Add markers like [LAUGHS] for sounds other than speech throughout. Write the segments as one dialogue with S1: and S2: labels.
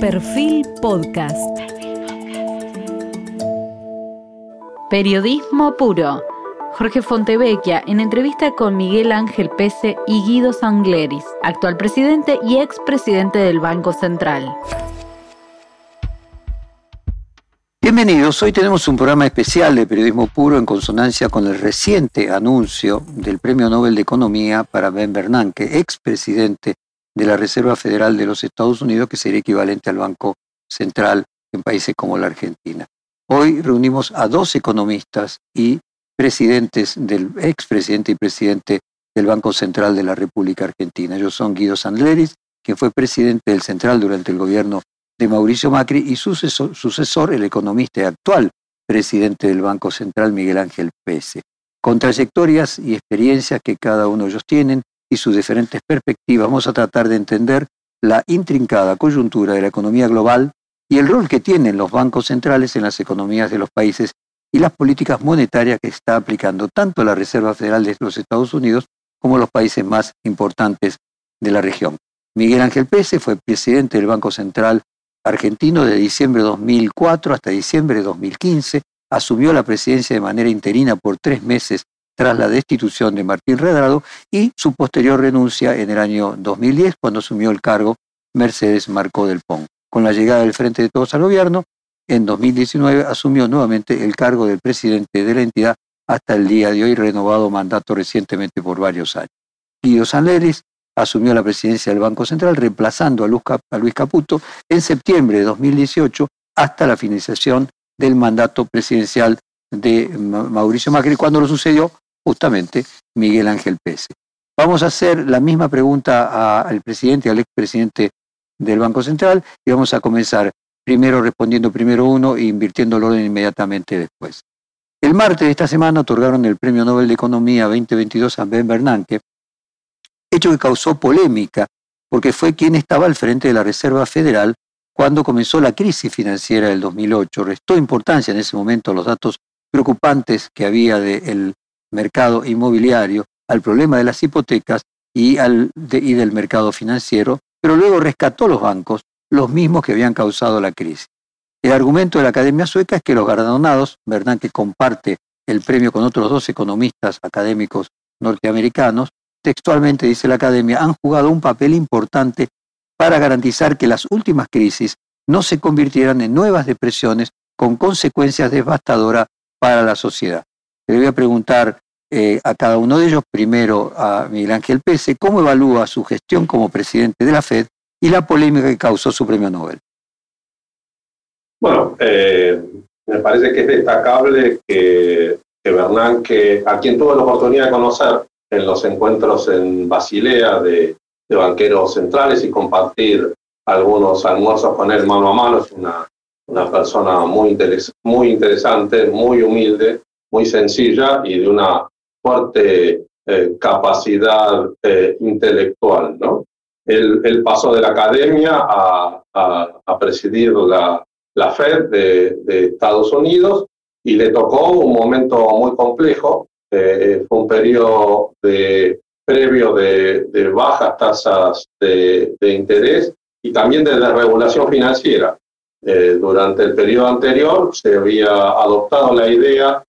S1: Perfil Podcast. Periodismo puro. Jorge Fontevecchia en entrevista con Miguel Ángel Pese y Guido Sangleris, actual presidente y expresidente del Banco Central.
S2: Bienvenidos, hoy tenemos un programa especial de periodismo puro en consonancia con el reciente anuncio del Premio Nobel de Economía para Ben Bernanke, expresidente de la Reserva Federal de los Estados Unidos, que sería equivalente al Banco Central en países como la Argentina. Hoy reunimos a dos economistas y presidentes del expresidente y presidente del Banco Central de la República Argentina. Ellos son Guido Sandleris, quien fue presidente del Central durante el gobierno de Mauricio Macri y su sucesor, el economista y actual presidente del Banco Central, Miguel Ángel Pese, con trayectorias y experiencias que cada uno de ellos tienen y sus diferentes perspectivas, vamos a tratar de entender la intrincada coyuntura de la economía global y el rol que tienen los bancos centrales en las economías de los países y las políticas monetarias que está aplicando tanto la Reserva Federal de los Estados Unidos como los países más importantes de la región. Miguel Ángel Pese fue presidente del Banco Central argentino de diciembre de 2004 hasta diciembre de 2015, asumió la presidencia de manera interina por tres meses tras la destitución de Martín Redrado y su posterior renuncia en el año 2010 cuando asumió el cargo Mercedes Marcó del Pon. Con la llegada del Frente de Todos al gobierno, en 2019 asumió nuevamente el cargo del presidente de la entidad hasta el día de hoy, renovado mandato recientemente por varios años. Guido Sanleris asumió la presidencia del Banco Central, reemplazando a Luis Caputo en septiembre de 2018 hasta la finalización del mandato presidencial de Mauricio Macri, cuando lo sucedió justamente Miguel Ángel Pese. Vamos a hacer la misma pregunta al presidente, al expresidente del Banco Central, y vamos a comenzar primero respondiendo primero uno e invirtiendo el orden inmediatamente después. El martes de esta semana otorgaron el Premio Nobel de Economía 2022 a Ben Bernanke, hecho que causó polémica porque fue quien estaba al frente de la Reserva Federal cuando comenzó la crisis financiera del 2008. Restó importancia en ese momento los datos preocupantes que había del mercado inmobiliario, al problema de las hipotecas y, al, y del mercado financiero, pero luego rescató los bancos, los mismos que habían causado la crisis. El argumento de la Academia Sueca es que los galardonados, que comparte el premio con otros dos economistas académicos norteamericanos, textualmente dice la Academia, han jugado un papel importante para garantizar que las últimas crisis no se convirtieran en nuevas depresiones con consecuencias devastadoras para la sociedad. Le voy a preguntar eh, a cada uno de ellos, primero a Miguel Ángel Pese, cómo evalúa su gestión como presidente de la FED y la polémica que causó su premio Nobel.
S3: Bueno, eh, me parece que es destacable que, que Bernanke, a quien tuve la oportunidad de conocer en los encuentros en Basilea de, de banqueros centrales y compartir algunos almuerzos con él mano a mano, es una, una persona muy, muy interesante, muy humilde, muy sencilla y de una fuerte eh, capacidad eh, intelectual. ¿no? Él, pasó de la academia a, a, presidir la, la Fed de, Estados Unidos y le tocó un momento muy complejo. Eh, fue un periodo de, previo de, de bajas tasas de, de interés y también de desregulación financiera. Eh, durante el periodo anterior se había adoptado la idea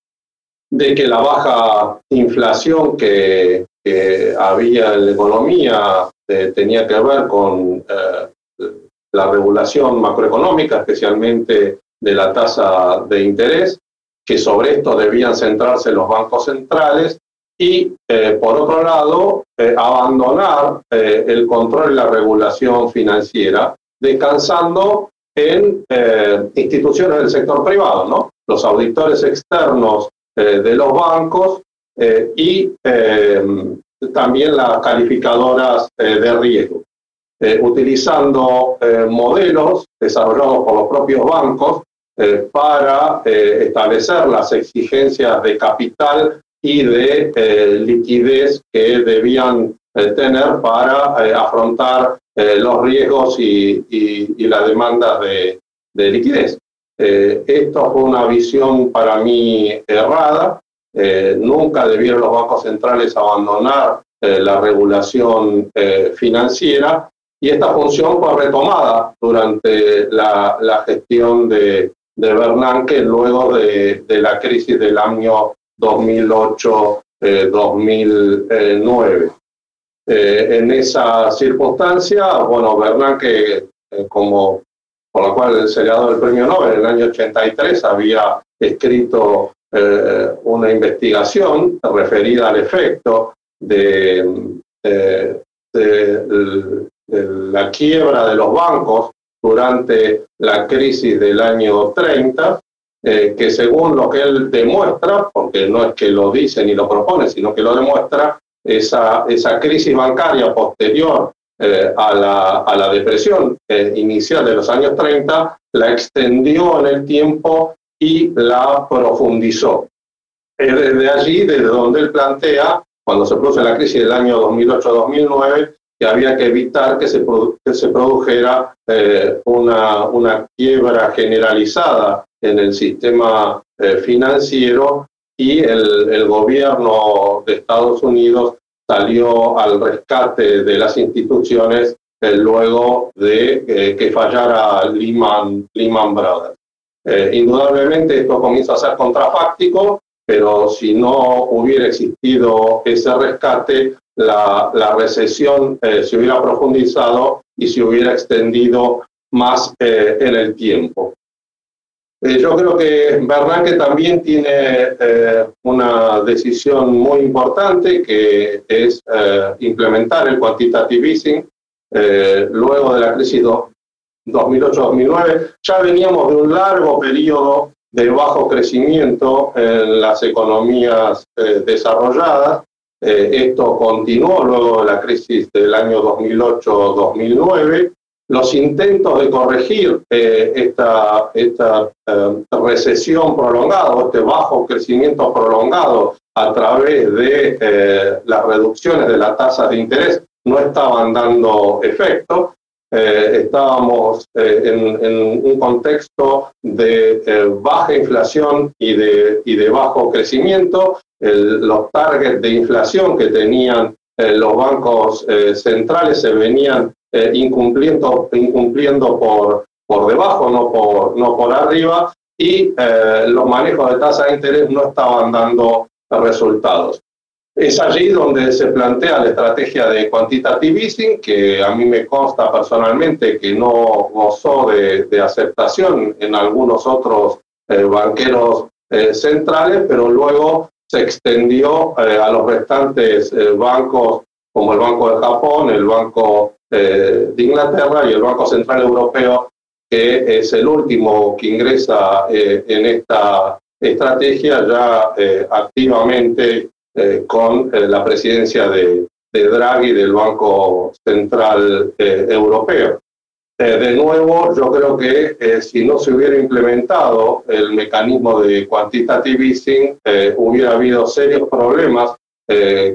S3: de que la baja inflación que, había en la economía eh, tenía que ver con eh, la regulación macroeconómica, especialmente de la tasa de interés, que sobre esto debían centrarse los bancos centrales y, por otro lado, abandonar el control y la regulación financiera, descansando en eh, instituciones del sector privado, ¿no? Los auditores externos eh, de los bancos eh, y también las calificadoras de riesgo, utilizando modelos desarrollados por los propios bancos para establecer las exigencias de capital y de liquidez que debían tener para afrontar eh, los riesgos y, y, demanda de, liquidez. Eh, esto fue una visión para mí errada. Eh, nunca debieron los bancos centrales abandonar la regulación financiera y esta función fue retomada durante la, gestión de, de, Bernanke luego de, la crisis del año 2008-2009. Eh, en esa circunstancia, bueno, Bernanke, eh, como por la cual se le ha dado el premio Nobel en el año 83, había escrito eh, una investigación referida al efecto de, de, la quiebra de los bancos durante la crisis del año 30, eh, que según lo que él demuestra, porque no es que lo dice ni lo propone, sino que lo demuestra, esa, esa crisis bancaria posterior eh, a, la, a, la, depresión eh, inicial de los años 30, la extendió en el tiempo y la profundizó. Es desde allí, desde donde él plantea, cuando se produce la crisis del año 2008-2009, que había que evitar que se, se produjera eh, una, una, quiebra generalizada en el sistema eh, financiero y el, el, gobierno de Estados Unidos salió al rescate de las instituciones eh, luego de que fallara Lehman, Lehman Brothers. indudablemente esto comienza a ser contrafáctico, pero si no hubiera existido ese rescate, la, recesión eh, se hubiera profundizado y se hubiera extendido más eh, en el tiempo. Eh, yo creo que Bernanke también tiene una decisión muy importante que es implementar el quantitative easing. luego de la crisis 2008-2009 ya veníamos de un largo periodo de bajo crecimiento en las economías desarrolladas eh, esto continuó luego de la crisis del año 2008-2009. Los intentos de corregir eh, esta, esta eh, recesión prolongada, este bajo crecimiento prolongado a través de las reducciones de las tasas de interés, no estaban dando efecto. estábamos en, un contexto de baja inflación y de, y de bajo crecimiento los targets de inflación que tenían eh, los bancos eh, centrales se venían eh, incumpliendo, incumpliendo por, por debajo, no por, no por arriba, y los manejos de tasa de interés no estaban dando resultados. Es allí donde se plantea la estrategia de quantitative easing, que a mí me consta personalmente que no gozó de, de aceptación en algunos otros banqueros centrales, pero luego se extendió eh, a los restantes eh, bancos como el Banco de Japón, el Banco eh, de Inglaterra y el Banco Central Europeo, que es el último que ingresa en esta estrategia ya activamente con la presidencia de, de Draghi del Banco Central Europeo. Eh, de nuevo, yo creo que eh, si no se hubiera implementado el mecanismo de quantitative easing, eh, hubiera habido serios problemas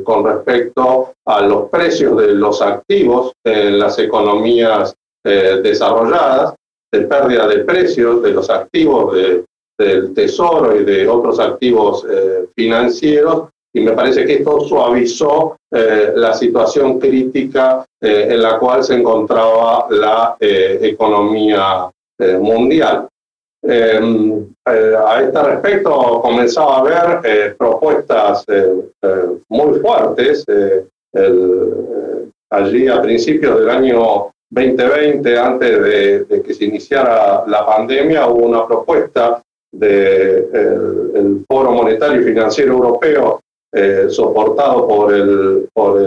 S3: con respecto a los precios de los activos en las economías desarrolladas, de pérdida de precios de los activos del tesoro y de otros activos financieros, y me parece que esto suavizó eh, la situación crítica eh, en la cual se encontraba la eh, economía mundial. Em, a este respecto comenzaba a haber propuestas muy fuertes. allí a principios del año 2020, antes de, que se iniciara la pandemia, hubo una propuesta del Foro Monetario y Financiero Europeo eh, soportado por, el, por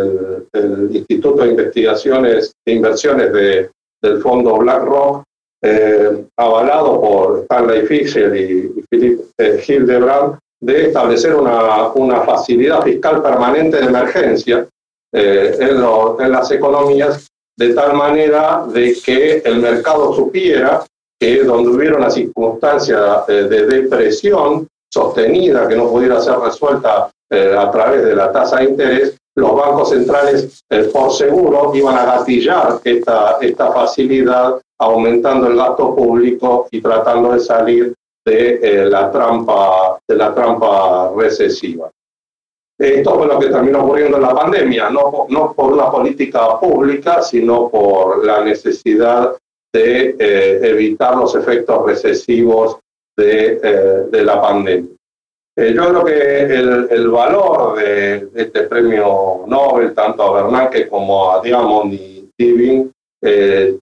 S3: el, Instituto de Investigaciones e Inversiones de, del fondo BlackRock, eh, avalado por Stanley Fischer y, Philip eh, Hildebrand, de establecer una, una, facilidad fiscal permanente de emergencia en, en las economías, de tal manera de que el mercado supiera que donde hubiera una circunstancia de depresión sostenida que no pudiera ser resuelta eh, a través de la tasa de interés, los bancos centrales eh, por seguro iban a gatillar esta, esta facilidad aumentando el gasto público y tratando de salir de, eh, la, trampa, de la trampa recesiva. Esto fue lo que terminó ocurriendo en la pandemia, no, no por una política pública, sino por la necesidad de evitar los efectos recesivos de, de la pandemia. Eh, yo creo que el, el valor de, este premio Nobel, tanto a Bernanke como a Diamond y Tibing,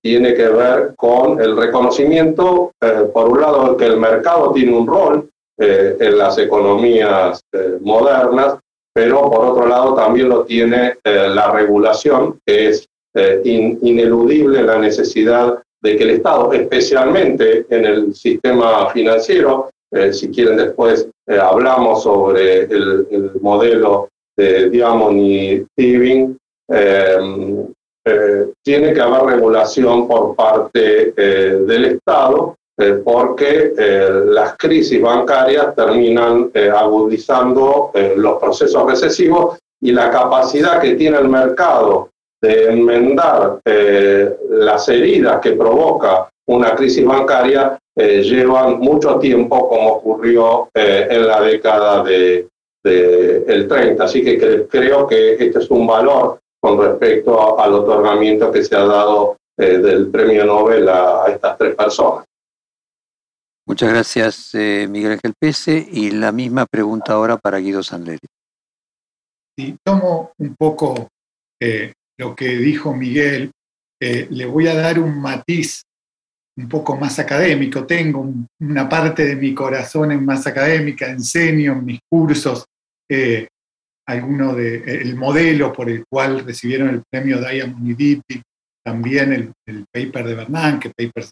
S3: tiene que ver con el reconocimiento, por un lado, de que el mercado tiene un rol en las economías modernas, pero por otro lado también lo tiene la regulación, que es ineludible la necesidad de que el Estado, especialmente en el sistema financiero, eh, si quieren después eh, hablamos sobre el, modelo de Diamond y Tibing, eh, tiene que haber regulación por parte del Estado porque las crisis bancarias terminan agudizando los procesos recesivos y la capacidad que tiene el mercado de enmendar las heridas que provoca una crisis bancaria eh, llevan mucho tiempo, como ocurrió eh, en la década del de, el 30. Así que creo que este es un valor con respecto al otorgamiento que se ha dado del premio Nobel a, estas tres personas.
S2: Muchas gracias, Miguel Ángel Pese. Y la misma pregunta ahora para Guido Sandleri.
S4: Y tomo un poco lo que dijo Miguel, eh, le voy a dar un matiz un poco más académico. Tengo una parte de mi corazón en más académica, enseño en mis cursos eh, alguno de el modelo por el cual recibieron el premio Diamond y también el, paper de Bernanke, paper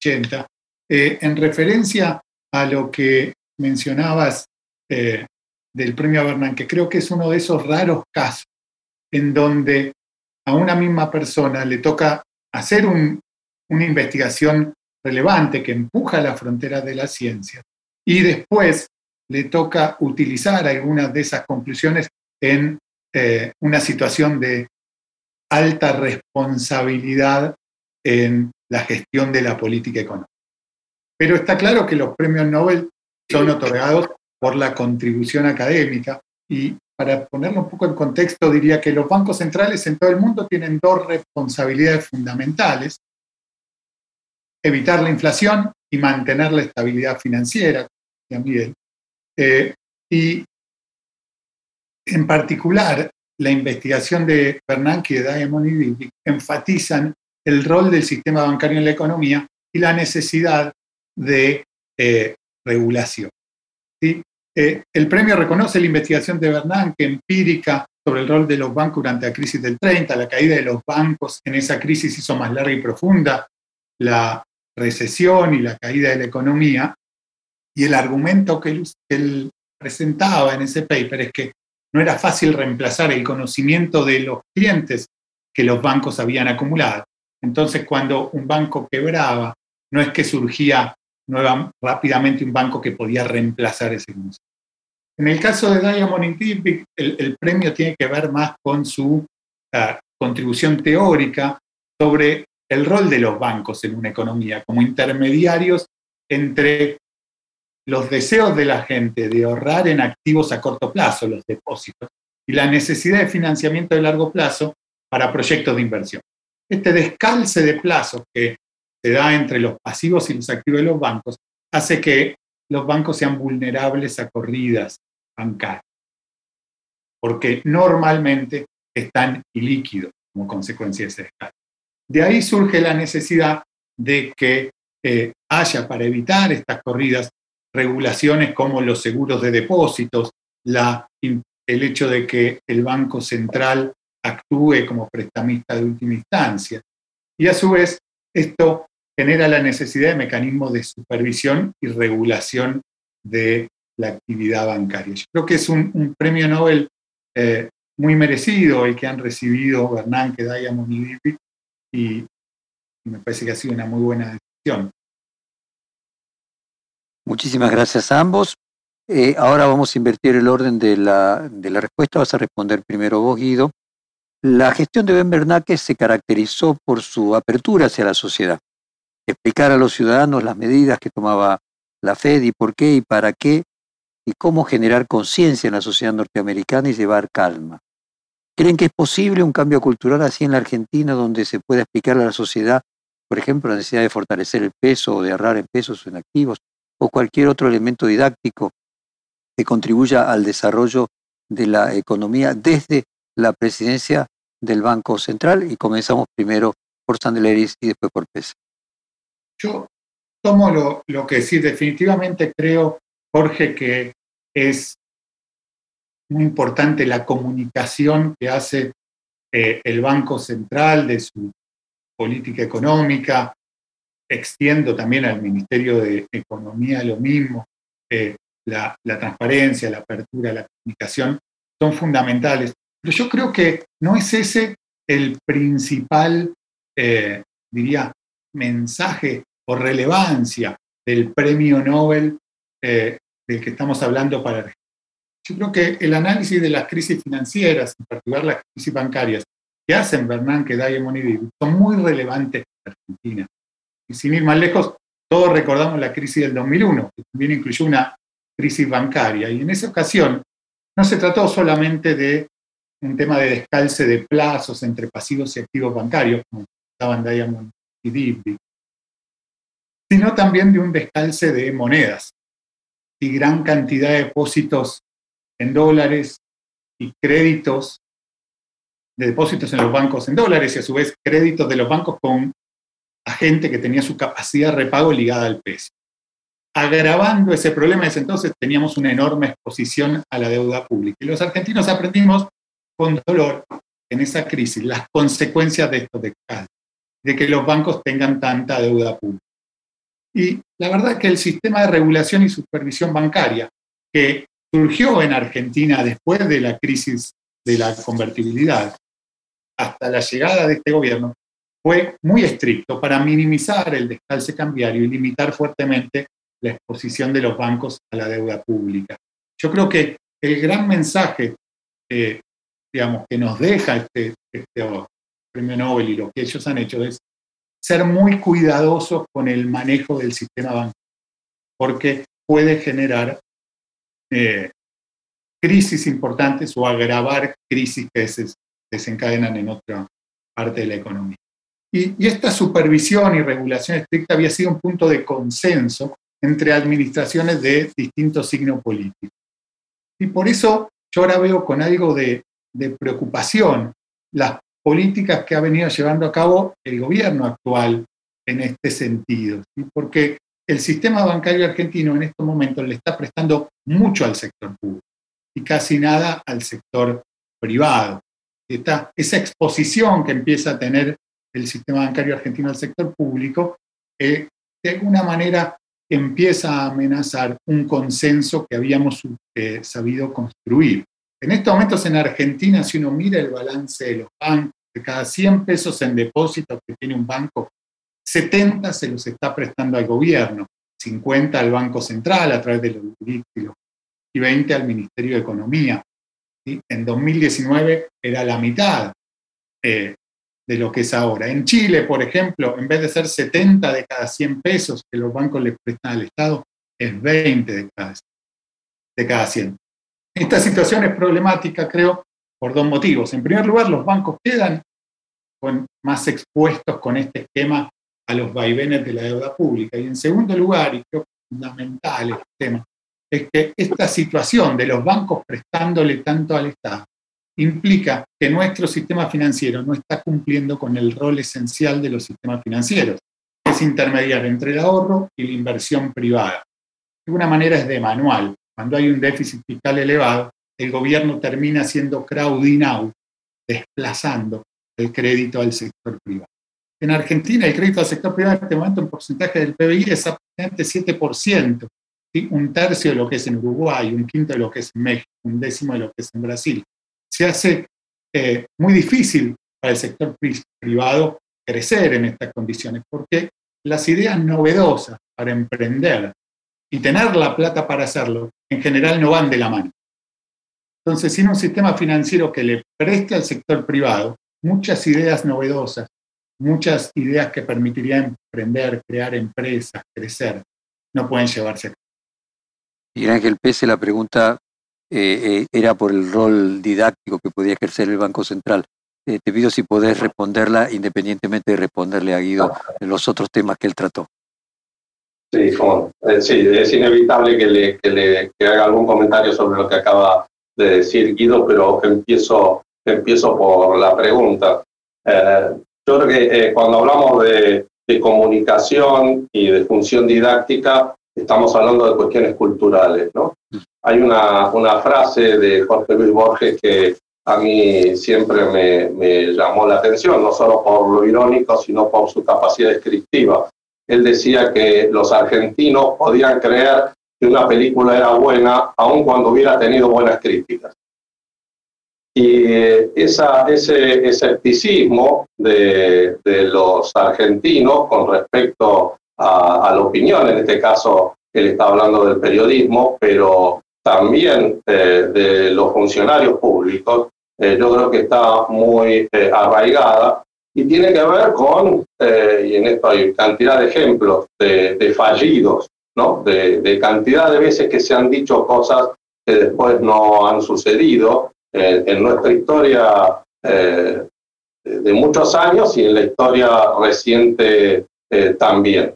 S4: 80, eh, en referencia a lo que mencionabas del premio Bernanke, creo que es uno de esos raros casos en donde a una misma persona le toca hacer una investigación relevante que empuja la frontera de la ciencia y después le toca utilizar algunas de esas conclusiones en eh, una situación de alta responsabilidad en la gestión de la política económica. Pero está claro que los premios Nobel son otorgados por la contribución académica y para ponerlo un poco en contexto, diría que los bancos centrales en todo el mundo tienen dos responsabilidades fundamentales. Evitar la inflación y mantener la estabilidad financiera, Miguel. Eh, y en particular, la investigación de Bernanke y de Diamond y Divic enfatizan el rol del sistema bancario en la economía y la necesidad de eh, regulación. ¿sí? Eh, el premio reconoce la investigación de Bernanke empírica sobre el rol de los bancos durante la crisis del 30, la caída de los bancos en esa crisis hizo más larga y profunda la recesión y la caída de la economía. Y el argumento que él, presentaba en ese paper es que no era fácil reemplazar el conocimiento de los clientes que los bancos habían acumulado. Entonces, cuando un banco quebraba, no es que surgía nueva, rápidamente un banco que podía reemplazar ese concepto. En el caso de Diamond y el, el, premio tiene que ver más con su uh, contribución teórica sobre el rol de los bancos en una economía como intermediarios entre los deseos de la gente de ahorrar en activos a corto plazo, los depósitos, y la necesidad de financiamiento de largo plazo para proyectos de inversión. Este descalce de plazos que se da entre los pasivos y los activos de los bancos, hace que los bancos sean vulnerables a corridas bancarias, porque normalmente están ilíquidos como consecuencia de ese escala. De ahí surge la necesidad de que eh, haya para evitar estas corridas regulaciones como los seguros de depósitos, la, el hecho de que el Banco Central actúe como prestamista de última instancia. Y a su vez, esto genera la necesidad de mecanismos de supervisión y regulación de la actividad bancaria. Yo creo que es un, premio Nobel eh, muy merecido el que han recibido Bernanke, Diamond y Dipi, y, me parece que ha sido una muy buena decisión.
S2: Muchísimas gracias a ambos. Eh, ahora vamos a invertir el orden de la, de la respuesta. Vas a responder primero vos, Guido. La gestión de Ben Bernanke se caracterizó por su apertura hacia la sociedad explicar a los ciudadanos las medidas que tomaba la Fed y por qué y para qué y cómo generar conciencia en la sociedad norteamericana y llevar calma. ¿Creen que es posible un cambio cultural así en la Argentina donde se pueda explicar a la sociedad, por ejemplo, la necesidad de fortalecer el peso o de ahorrar en pesos o en activos o cualquier otro elemento didáctico que contribuya al desarrollo de la economía desde la presidencia del Banco Central y comenzamos primero por Sandeleris y después por PES.
S4: Yo tomo lo, lo que sí, definitivamente creo, Jorge, que es muy importante la comunicación que hace eh, el Banco Central de su política económica. Extiendo también al Ministerio de Economía lo mismo. Eh, la, transparencia, la apertura, la comunicación son fundamentales. Pero yo creo que no es ese el principal, eh, diría, mensaje o relevancia del premio Nobel del que estamos hablando para. Yo creo que el análisis de las crisis financieras, en particular las crisis bancarias, que hacen Bernanke, Diamond y David, son muy relevantes para Argentina. Y sin ir más lejos, todos recordamos la crisis del 2001, que también incluyó una crisis bancaria. Y en esa ocasión no se trató solamente de un tema de descalce de plazos entre pasivos y activos bancarios, como estaban Diamond y David, sino también de un descalce de monedas y gran cantidad de depósitos en dólares y créditos de depósitos en los bancos en dólares y a su vez créditos de los bancos con a gente que tenía su capacidad de repago ligada al peso. Agravando ese problema, desde entonces teníamos una enorme exposición a la deuda pública. Y los argentinos aprendimos con dolor en esa crisis las consecuencias de esto de, de que los bancos tengan tanta deuda pública. Y la verdad es que el sistema de regulación y supervisión bancaria, que surgió en Argentina después de la crisis de la convertibilidad, hasta la llegada de este gobierno, fue muy estricto para minimizar el descalce cambiario y limitar fuertemente la exposición de los bancos a la deuda pública. Yo creo que el gran mensaje eh, digamos, que nos deja este, este premio Nobel y lo que ellos han hecho es ser muy cuidadosos con el manejo del sistema bancario, porque puede generar eh, crisis importantes o agravar crisis que se desencadenan en otra parte de la economía. Y, esta supervisión y regulación estricta había sido un punto de consenso entre administraciones de distintos signos políticos. Y por eso yo ahora veo con algo de, preocupación las políticas que ha venido llevando a cabo el gobierno actual en este sentido, porque el sistema bancario argentino en estos momentos le está prestando mucho al sector público y casi nada al sector privado. esa exposición que empieza a tener el sistema bancario argentino al sector público, eh, de alguna manera empieza a amenazar un consenso que habíamos eh, sabido construir. En estos momentos en Argentina, si uno mira el balance de los bancos, de cada 100 pesos en depósito que tiene un banco, 70 se los está prestando al gobierno, 50 al Banco Central a través de los líquidos y 20 al Ministerio de Economía. En 2019 era la mitad eh, de lo que es ahora. En Chile, por ejemplo, en vez de ser 70 de cada 100 pesos que los bancos le prestan al Estado, es 20 de cada, de cada 100. Esta situación es problemática, creo, por dos motivos. En primer lugar, los bancos quedan más expuestos con este esquema a los vaivenes de la deuda pública. Y en segundo lugar, y creo que es fundamental el tema, es que esta situación de los bancos prestándole tanto al Estado implica que nuestro sistema financiero no está cumpliendo con el rol esencial de los sistemas financieros, que es intermediar entre el ahorro y la inversión privada. De alguna manera es de manual. Cuando hay un déficit fiscal elevado, el gobierno termina siendo crowding out, desplazando el crédito al sector privado. En Argentina, el crédito al sector privado en este momento, un porcentaje del PBI es aproximadamente 7%, un tercio de lo que es en Uruguay, un quinto de lo que es en México, un décimo de lo que es en Brasil. Se hace eh, muy difícil para el sector privado crecer en estas condiciones, porque las ideas novedosas para emprender y tener la plata para hacerlo, en general no van de la mano. Entonces, sin un sistema financiero que le preste al sector privado muchas ideas novedosas, muchas ideas que permitirían emprender, crear empresas, crecer, no pueden llevarse a cabo.
S2: Miguel Ángel Pese, la pregunta eh, era por el rol didáctico que podía ejercer el Banco Central. te pido si podés responderla independientemente de responderle a Guido en los otros temas que él trató.
S3: Sí, sí es inevitable que le, que le que haga algún comentario sobre lo que acaba de decir Guido, pero empiezo, empiezo por la pregunta. Eh, yo creo que eh, cuando hablamos de, comunicación y de función didáctica, estamos hablando de cuestiones culturales. ¿no? Hay una, frase de Jorge Luis Borges que a mí siempre me, me, llamó la atención, no solo por lo irónico, sino por su capacidad descriptiva. Él decía que los argentinos podían creer que una película era buena aun cuando hubiera tenido buenas críticas. Y eh, esa, ese escepticismo de, de, los argentinos con respecto a, la opinión, en este caso él está hablando del periodismo, pero también eh, de los funcionarios públicos, eh, yo creo que está muy arraigada y tiene que ver con, y en esto hay cantidad de ejemplos de, de fallidos, ¿no? De, de, cantidad de veces que se han dicho cosas que después no han sucedido eh, en nuestra historia eh, de muchos años y en la historia reciente eh, también.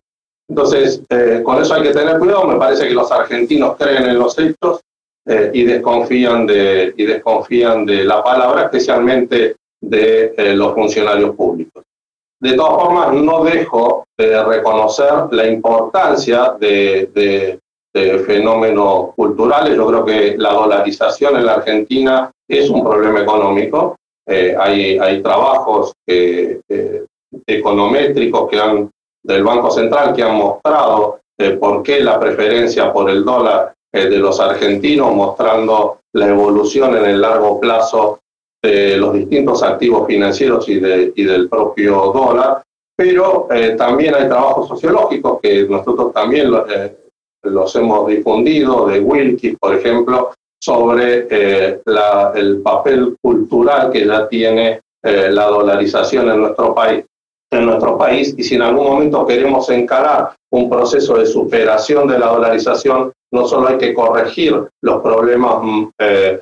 S3: Entonces, con eso hay que tener cuidado. Me parece que los argentinos creen en los hechos y, desconfían de, y desconfían de la palabra, especialmente de los funcionarios públicos. De todas formas, no dejo de reconocer la importancia de, de, de fenómenos culturales. Yo creo que la dolarización en la Argentina es un problema económico. Eh, hay, hay trabajos eh, econométricos que han, del Banco Central que han mostrado eh, por qué la preferencia por el dólar de los argentinos, mostrando la evolución en el largo plazo de los distintos activos financieros y, de, y del propio dólar. Pero también hay trabajos sociológicos que nosotros también los hemos difundido, de Wilkie, por ejemplo, sobre eh, el papel cultural que ya tiene eh, la dolarización en nuestro país en nuestro país y si en algún momento queremos encarar un proceso de superación de la dolarización, no solo hay que corregir los problemas mm, eh,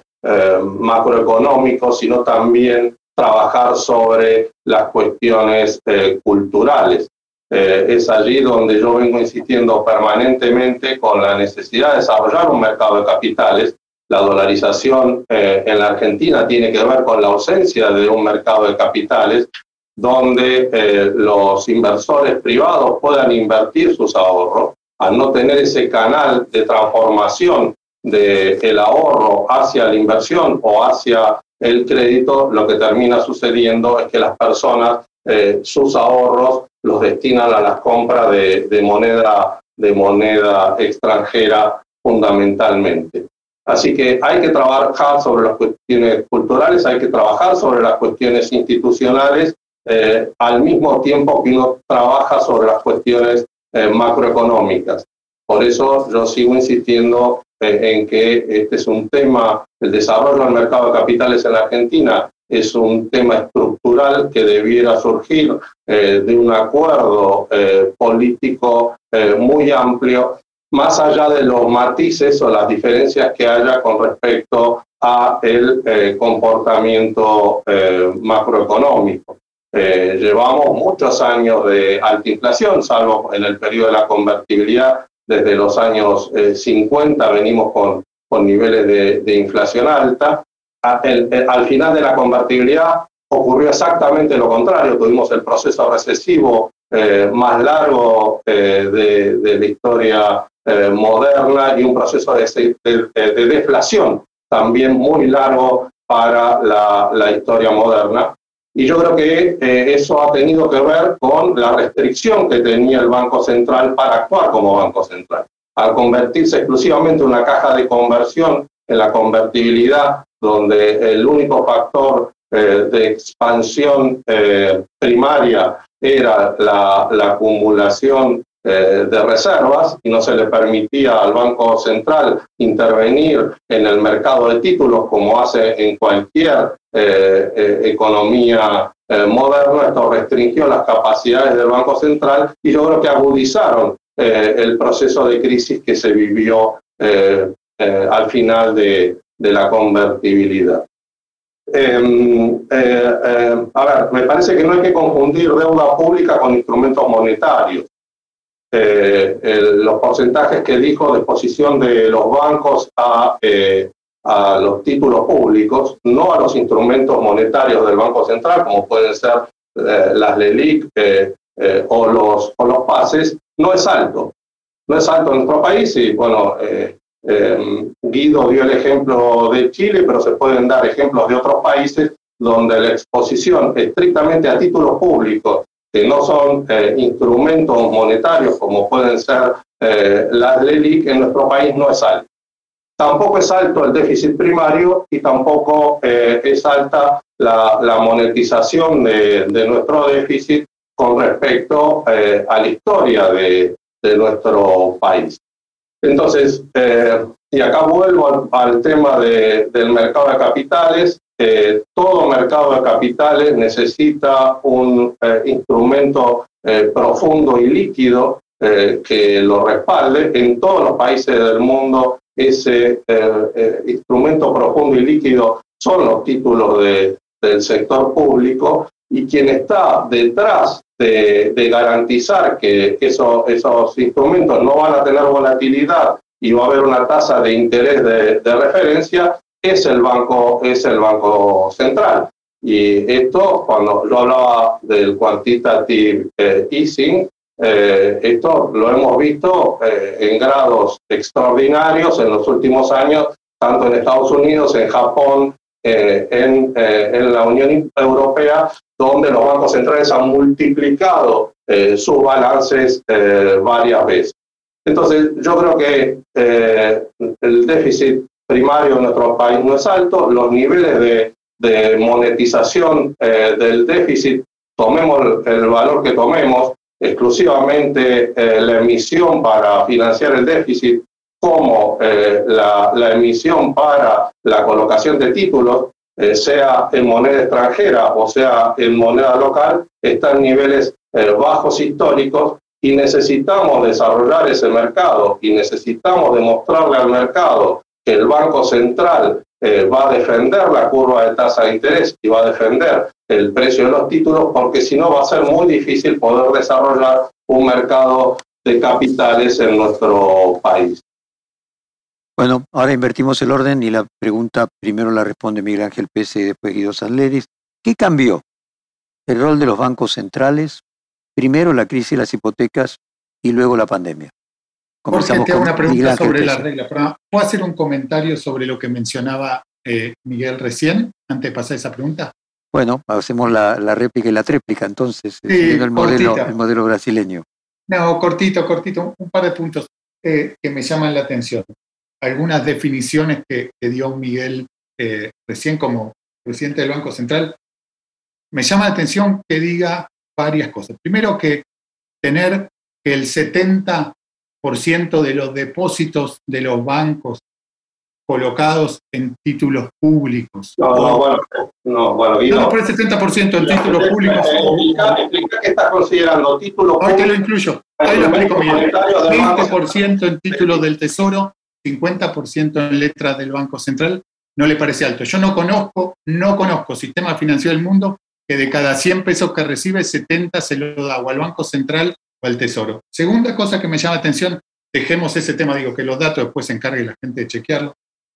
S3: macroeconómicos, sino también trabajar sobre las cuestiones culturales. Es allí donde yo vengo insistiendo permanentemente con la necesidad de desarrollar un mercado de capitales. La dolarización eh, en la Argentina tiene que ver con la ausencia de un mercado de capitales donde eh, los inversores privados puedan invertir sus ahorros, al no tener ese canal de transformación del el ahorro hacia la inversión o hacia el crédito, lo que termina sucediendo es que las personas eh, sus ahorros los destinan a las compras de, de, moneda, de moneda extranjera fundamentalmente. Así que hay que trabajar sobre las cuestiones culturales, hay que trabajar sobre las cuestiones institucionales, eh, al mismo tiempo que uno trabaja sobre las cuestiones eh, macroeconómicas. Por eso yo sigo insistiendo eh, en que este es un tema, el desarrollo del mercado de capitales en Argentina es un tema estructural que debiera surgir de un acuerdo político muy amplio más allá de los matices o las diferencias que haya con respecto a el eh, comportamiento eh, macroeconómico. Eh, llevamos muchos años de alta inflación, salvo en el periodo de la convertibilidad, desde los años 50 venimos con, con niveles de inflación alta. Al final de la convertibilidad ocurrió exactamente lo contrario, tuvimos el proceso recesivo más largo de, de, la historia eh, moderna y un proceso de, de, deflación también muy largo para la, la historia moderna. Y yo creo que eh, eso ha tenido que ver con la restricción que tenía el Banco Central para actuar como Banco Central. Al convertirse exclusivamente en una caja de conversión en la convertibilidad, donde el único factor eh, de expansión primaria era la, la acumulación eh, de reservas y no se le permitía al Banco Central intervenir en el mercado de títulos como hace en cualquier eh, eh, economía moderna. Esto restringió las capacidades del Banco Central y yo creo que agudizaron el proceso de crisis que se vivió al final de, de la convertibilidad. Em, eh, eh, a ver, me parece que no hay que confundir deuda pública con instrumentos monetarios. Eh, los porcentajes que dijo de exposición de los bancos a, a los títulos públicos, no a los instrumentos monetarios del Banco Central, como pueden ser las LELIC o, los, o los pases, no es alto. No es alto en nuestro país y, bueno, eh, Guido dio el ejemplo de Chile, pero se pueden dar ejemplos de otros países donde la exposición estrictamente a títulos públicos, que no son eh, instrumentos monetarios como pueden ser eh, las LELIC, en nuestro país no es alto. Tampoco es alto el déficit primario y tampoco es alta la, monetización de, nuestro déficit con respecto a la historia de nuestro país. Entonces, eh, y acá vuelvo al, tema del mercado de capitales. Eh, todo mercado de capitales necesita un eh, instrumento profundo y líquido que lo respalde. En todos los países del mundo ese instrumento profundo y líquido son los títulos del sector público y quien está detrás de, garantizar que esos instrumentos no van a tener volatilidad y va a haber una tasa de interés de, referencia, es el banco, es el banco central. Y esto, cuando yo hablaba del quantitative eh, easing, eh, esto lo hemos visto eh, en grados extraordinarios en los últimos años, tanto en Estados Unidos, en Japón, en, en, la Unión Europea, donde los bancos centrales han multiplicado eh, sus balances eh, varias veces. Entonces, yo creo que eh, el déficit primario en nuestro país no es alto, los niveles de, de monetización del déficit, tomemos el, valor que tomemos, exclusivamente la emisión para financiar el déficit como la, la emisión para la colocación de títulos, eh, sea en moneda extranjera o sea en moneda local, está en niveles eh, bajos históricos y necesitamos desarrollar ese mercado y necesitamos demostrarle al mercado que el Banco Central eh, va a defender la curva de tasa de interés y va a defender el precio de los títulos, porque si no va a ser muy difícil poder desarrollar un mercado de capitales en nuestro país.
S2: Bueno, ahora invertimos el orden y la pregunta primero la responde Miguel Ángel Pese y después Guido Sanleris. ¿Qué cambió? El rol de los bancos centrales, primero la crisis de las hipotecas y luego la pandemia.
S4: Comenzamos te hago una pregunta sobre la regla. ¿Puedo hacer un comentario sobre lo que mencionaba eh, Miguel recién, antes de pasar esa pregunta?
S2: Bueno, hacemos la, réplica y la tréplica, entonces, siguiendo el modelo, el modelo brasileño.
S4: No, cortito, cortito, un par de puntos eh, que me llaman la atención algunas definiciones que, dio Miguel eh, recién como presidente del Banco Central, me llama la atención que diga varias cosas. Primero que tener que el 70% de los depósitos de los bancos colocados en títulos públicos.
S3: No, no, bueno, no, bueno,
S4: no, por el 70% en títulos públicos.
S3: Explica, qué estás considerando títulos
S4: públicos. Ahí te lo incluyo. Ahí lo explico, Miguel. 20% en títulos del Tesoro 50% en letras del Banco Central, no le parece alto. Yo no conozco, no conozco sistema financiero del mundo que de cada 100 pesos que recibe, 70 se lo da o al Banco Central o al Tesoro. Segunda cosa que me llama la atención, dejemos ese tema, digo que los datos después se encargue la gente de chequearlo,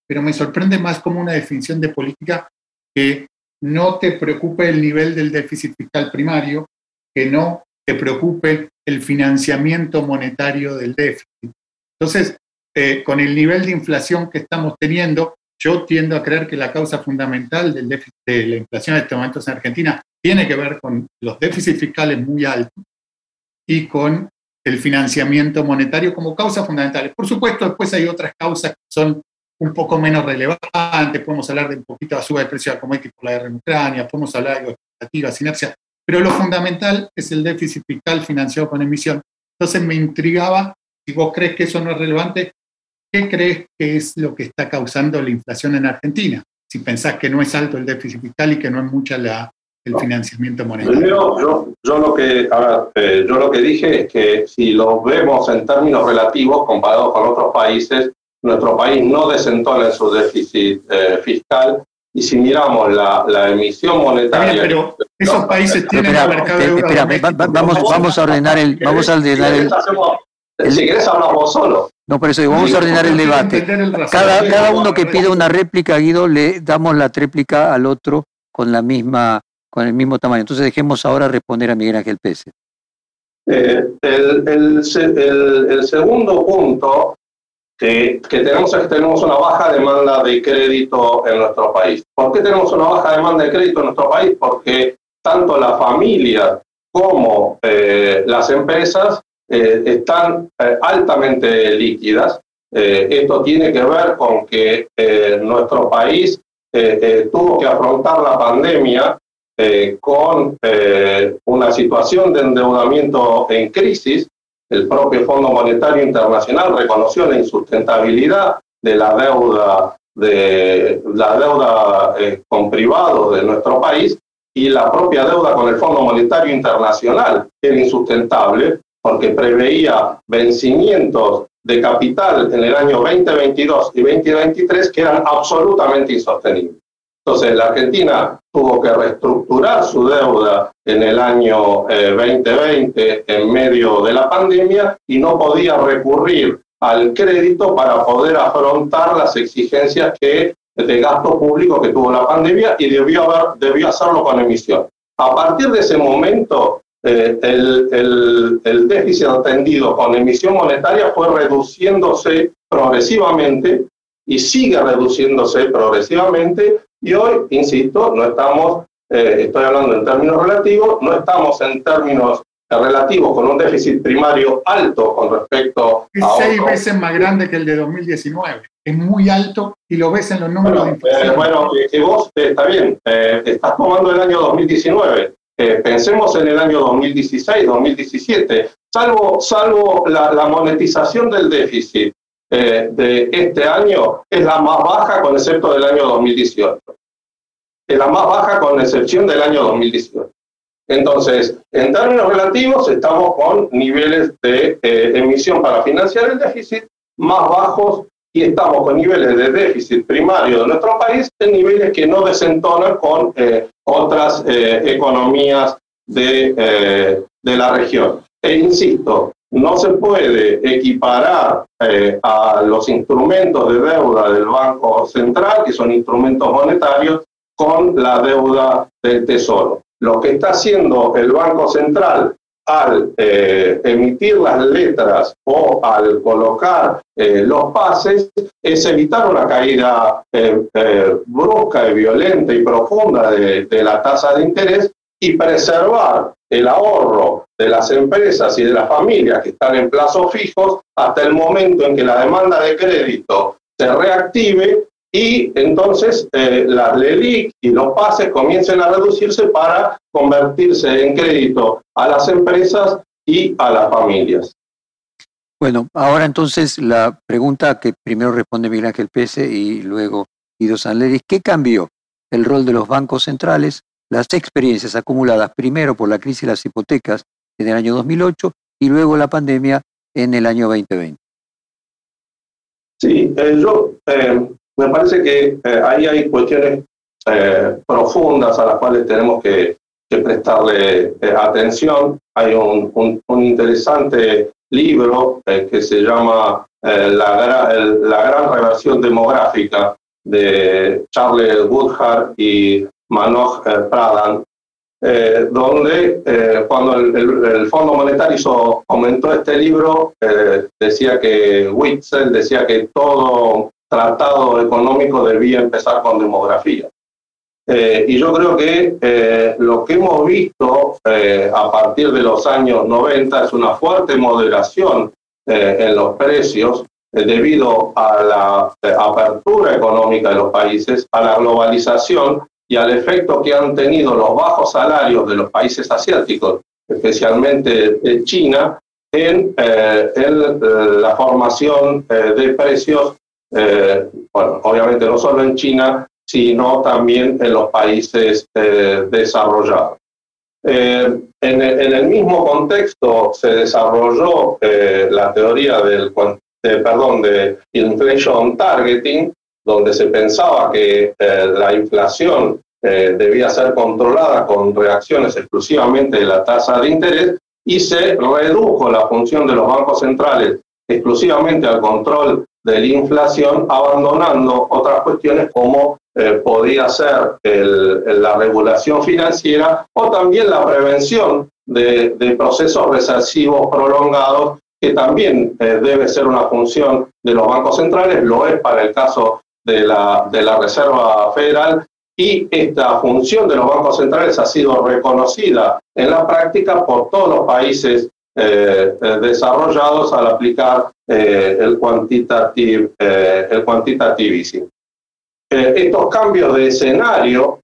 S4: pero me sorprende más como una definición de política que no te preocupe el nivel del déficit fiscal primario, que no te preocupe el financiamiento monetario del déficit. Entonces, eh, con el nivel de inflación que estamos teniendo, yo tiendo a creer que la causa fundamental del déficit, de la inflación en estos momentos en Argentina tiene que ver con los déficits fiscales muy altos y con el financiamiento monetario como causa fundamental. Por supuesto, después hay otras causas que son un poco menos relevantes. Podemos hablar de un poquito de suba de precio de commodities por la guerra en Ucrania, podemos hablar de expectativas, inercia, pero lo fundamental es el déficit fiscal financiado con emisión. Entonces me intrigaba, si vos crees que eso no es relevante, ¿qué crees que es lo que está causando la inflación en Argentina? Si pensás que no es alto el déficit fiscal y que no es mucha la, el financiamiento monetario.
S3: Primero, yo, lo que, eh, yo lo que dije es que si lo vemos en términos relativos comparados con otros países, nuestro país no desentona en su déficit fiscal y si miramos la, la emisión monetaria.
S4: pero esos países tienen el mercado
S2: de vamos, vamos a ordenar el. Vamos a ordenar
S3: el, si querés hablamos solo.
S2: No, por eso vamos a ordenar el debate. Cada, cada uno que pida una réplica, Guido, le damos la tréplica al otro con la misma, con el mismo tamaño. Entonces dejemos ahora responder a Miguel Ángel Pérez.
S3: Eh, el, el, el, el, segundo punto que, tenemos es que tenemos una baja demanda de crédito en nuestro país. ¿Por qué tenemos una baja demanda de crédito en nuestro país? Porque tanto la familia como eh, las empresas eh, están eh, altamente líquidas. esto tiene que ver con que nuestro país tuvo que afrontar la pandemia con una situación de endeudamiento en crisis el propio Fondo Monetario Internacional reconoció la insustentabilidad de la deuda de la deuda eh, con privados de nuestro país y la propia deuda con el Fondo Monetario Internacional era insustentable porque preveía vencimientos de capital en el año 2022 y 2023 que eran absolutamente insostenibles. Entonces, la Argentina tuvo que reestructurar su deuda en el año 2020 eh, en medio de la pandemia y no podía recurrir al crédito para poder afrontar las exigencias que, de gasto público que tuvo la pandemia y debió, haber, debió hacerlo con emisión. A partir de ese momento, eh, el, el, el déficit atendido con emisión monetaria fue reduciéndose progresivamente y sigue reduciéndose progresivamente y hoy, insisto, no estamos, eh, estoy hablando en términos relativos, no estamos en términos relativos con un déficit primario alto con respecto
S4: es seis veces más grande que el de 2019. Es muy alto y lo ves en los números
S3: bueno, de inflación. Eh, bueno, que vos, eh, está bien, estás tomando el año 2019. Pensemos en el año 2016, 2017. Salvo, salvo la, la monetización del déficit eh, de este año es la más baja con excepto del año 2018. Es la más baja con excepción del año 2018. Entonces, en términos relativos, estamos con niveles de eh, emisión para financiar el déficit más bajos y estamos con niveles de déficit primario de nuestro país en niveles que no desentonan con eh, otras economías de, de la región. E insisto, no se puede equiparar eh, a los instrumentos de deuda del Banco Central, que son instrumentos monetarios, con la deuda del Tesoro. Lo que está haciendo el Banco Central al eh, emitir las letras o al colocar eh, los pases es evitar una caída brusca y violenta y profunda de la tasa de interés y preservar el ahorro de las empresas y de las familias que están en plazos fijos hasta el momento en que la demanda de crédito se reactive y entonces eh, las LELIC y los pases comiencen a reducirse para convertirse en crédito a las empresas y a las familias.
S2: Bueno, ahora entonces la pregunta que primero responde Miguel Ángel Pese y luego Guido Sanleris, ¿qué cambió el rol de los bancos centrales las experiencias acumuladas primero por la crisis de las hipotecas en el año 2008 y luego la pandemia en el año 2020.
S3: Sí, eh, yo eh, me parece que eh, ahí hay cuestiones profundas a las cuales tenemos que, prestarle atención. Hay un, un, interesante libro que se llama la, la Gran Reversión Demográfica de Charles Woodhart y Manoj eh, Pradhan, eh, donde eh, cuando el, Fondo Monetario comentó este libro, decía que Witzel decía que todo tratado económico debía empezar con demografía. y yo creo que lo que hemos visto a partir de los años 90 es una fuerte moderación en los precios debido a la apertura económica de los países, a la globalización y al efecto que han tenido los bajos salarios de los países asiáticos, especialmente China, en, eh, eh, la formación eh, de precios, bueno, obviamente no solo en China, sino también en los países desarrollados. En, en, el mismo contexto se desarrolló la teoría del, perdón, de inflation targeting, donde se pensaba que la inflación debía ser controlada con reacciones exclusivamente de la tasa de interés y se redujo la función de los bancos centrales exclusivamente al control de la inflación, abandonando otras cuestiones como eh, podía ser la regulación financiera o también la prevención de, procesos recesivos prolongados, que también eh, debe ser una función de los bancos centrales, lo es para el caso de la, de la Reserva Federal, y esta función de los bancos centrales ha sido reconocida en la práctica por todos los países eh, eh, desarrollados al aplicar eh, el, quantitative, el quantitative easing. estos cambios de escenario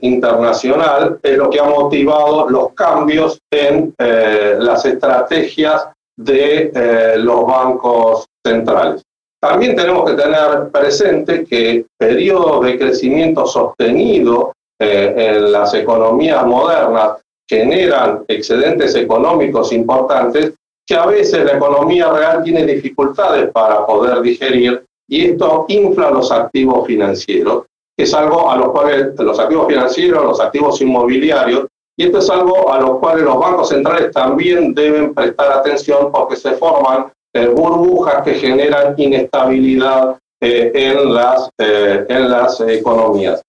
S3: internacional es lo que ha motivado los cambios en las estrategias de los bancos centrales. También tenemos que tener presente que periodos de crecimiento sostenido en las economías modernas generan excedentes económicos importantes que a veces la economía real tiene dificultades para poder digerir y esto infla los activos financieros, que es algo a los cuales los activos financieros, los activos inmobiliarios, y esto es algo a los cuales los bancos centrales también deben prestar atención porque se forman eh, burbujas que generan inestabilidad eh, en, las, eh, en las economías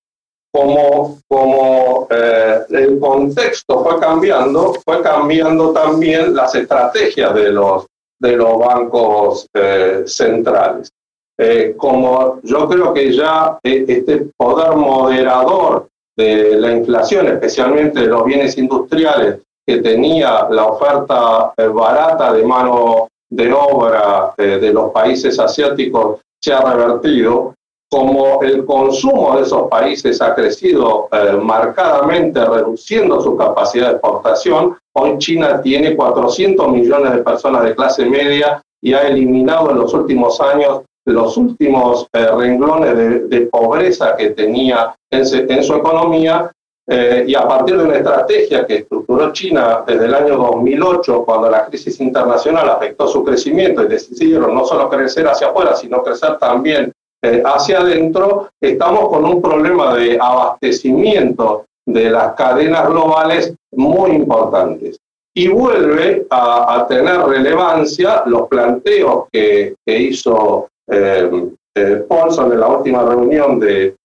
S3: como, como eh, el contexto fue cambiando, fue cambiando también las estrategias de los, de los bancos eh, centrales. Eh, como yo creo que ya este poder moderador de la inflación, especialmente de los bienes industriales, que tenía la oferta barata de mano de obra de los países asiáticos, se ha revertido, como el consumo de esos países ha crecido eh, marcadamente, reduciendo su capacidad de exportación, hoy China tiene 400 millones de personas de clase media y ha eliminado en los últimos años los últimos eh, renglones de, pobreza que tenía en, su economía. Eh, y a partir de una estrategia que estructuró China desde el año 2008, cuando la crisis internacional afectó su crecimiento y decidieron no solo crecer hacia afuera, sino crecer también eh, hacia adentro, estamos con un problema de abastecimiento de las cadenas globales muy importantes. Y vuelve a, tener relevancia los planteos que, hizo eh, eh, Paulson en la última reunión de,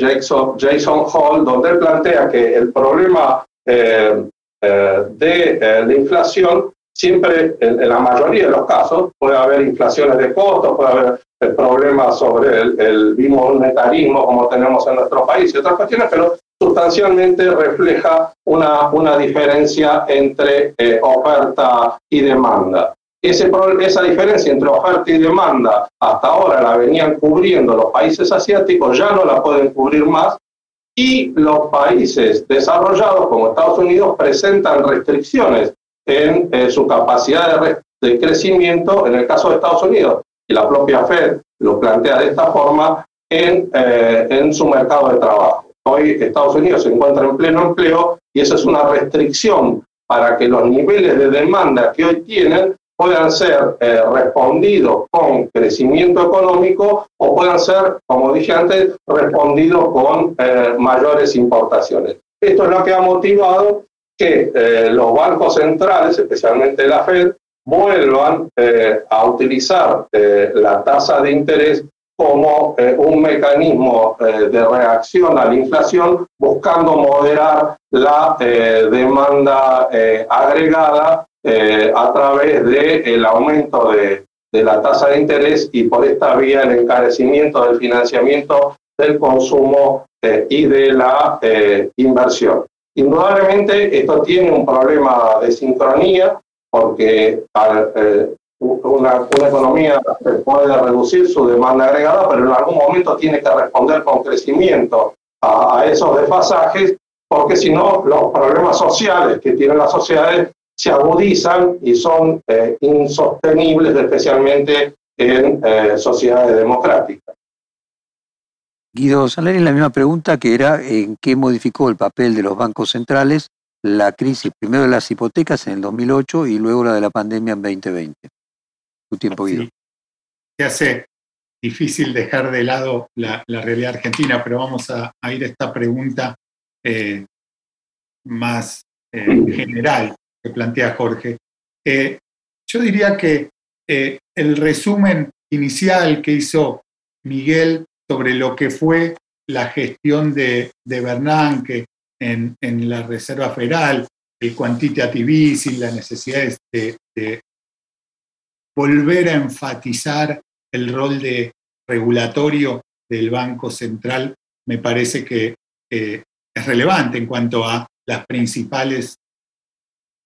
S3: Jason, Jason, Hall, donde él plantea que el problema de la inflación siempre, en, la mayoría de los casos, puede haber inflaciones de costos, puede haber eh, problemas sobre el, el bimonetarismo como tenemos en nuestro país y otras cuestiones, pero sustancialmente refleja una, una diferencia entre eh, oferta y demanda. Ese, esa diferencia entre oferta y demanda hasta ahora la venían cubriendo los países asiáticos, ya no la pueden cubrir más y los países desarrollados como Estados Unidos presentan restricciones en eh, su capacidad de, de, crecimiento, en el caso de Estados Unidos, y la propia Fed lo plantea de esta forma, en, eh, en su mercado de trabajo. Hoy Estados Unidos se encuentra en pleno empleo y esa es una restricción para que los niveles de demanda que hoy tienen puedan ser eh, respondidos con crecimiento económico o puedan ser, como dije antes, respondidos con mayores importaciones. Esto es lo que ha motivado que eh, los bancos centrales, especialmente la Fed, vuelvan eh, a utilizar eh, la tasa de interés como un mecanismo de reacción a la inflación, buscando moderar la demanda agregada a través del aumento de, de la tasa de interés y por esta vía el encarecimiento del financiamiento del consumo y de la inversión. Indudablemente esto tiene un problema de sincronía porque eh, una, economía puede reducir su demanda agregada, pero en algún momento tiene que responder con crecimiento a, esos desfasajes, porque si no los problemas sociales que tienen las sociedades se agudizan y son eh, insostenibles, especialmente en eh, sociedades democráticas.
S2: Guido Saleri, la misma pregunta que era en qué modificó el papel de los bancos centrales la crisis primero de las hipotecas en el 2008 y luego la de la pandemia en 2020. Tu tiempo, Guido.
S4: se hace difícil dejar de lado la, realidad argentina, pero vamos a, ir a esta pregunta eh, más eh, general que plantea Jorge. Eh, yo diría que el resumen inicial que hizo Miguel sobre lo que fue la gestión de, Bernanke en, la Reserva Federal, el quantitative easing, la necesidad de, volver a enfatizar el rol de regulatorio del Banco Central, me parece que es relevante en cuanto a las principales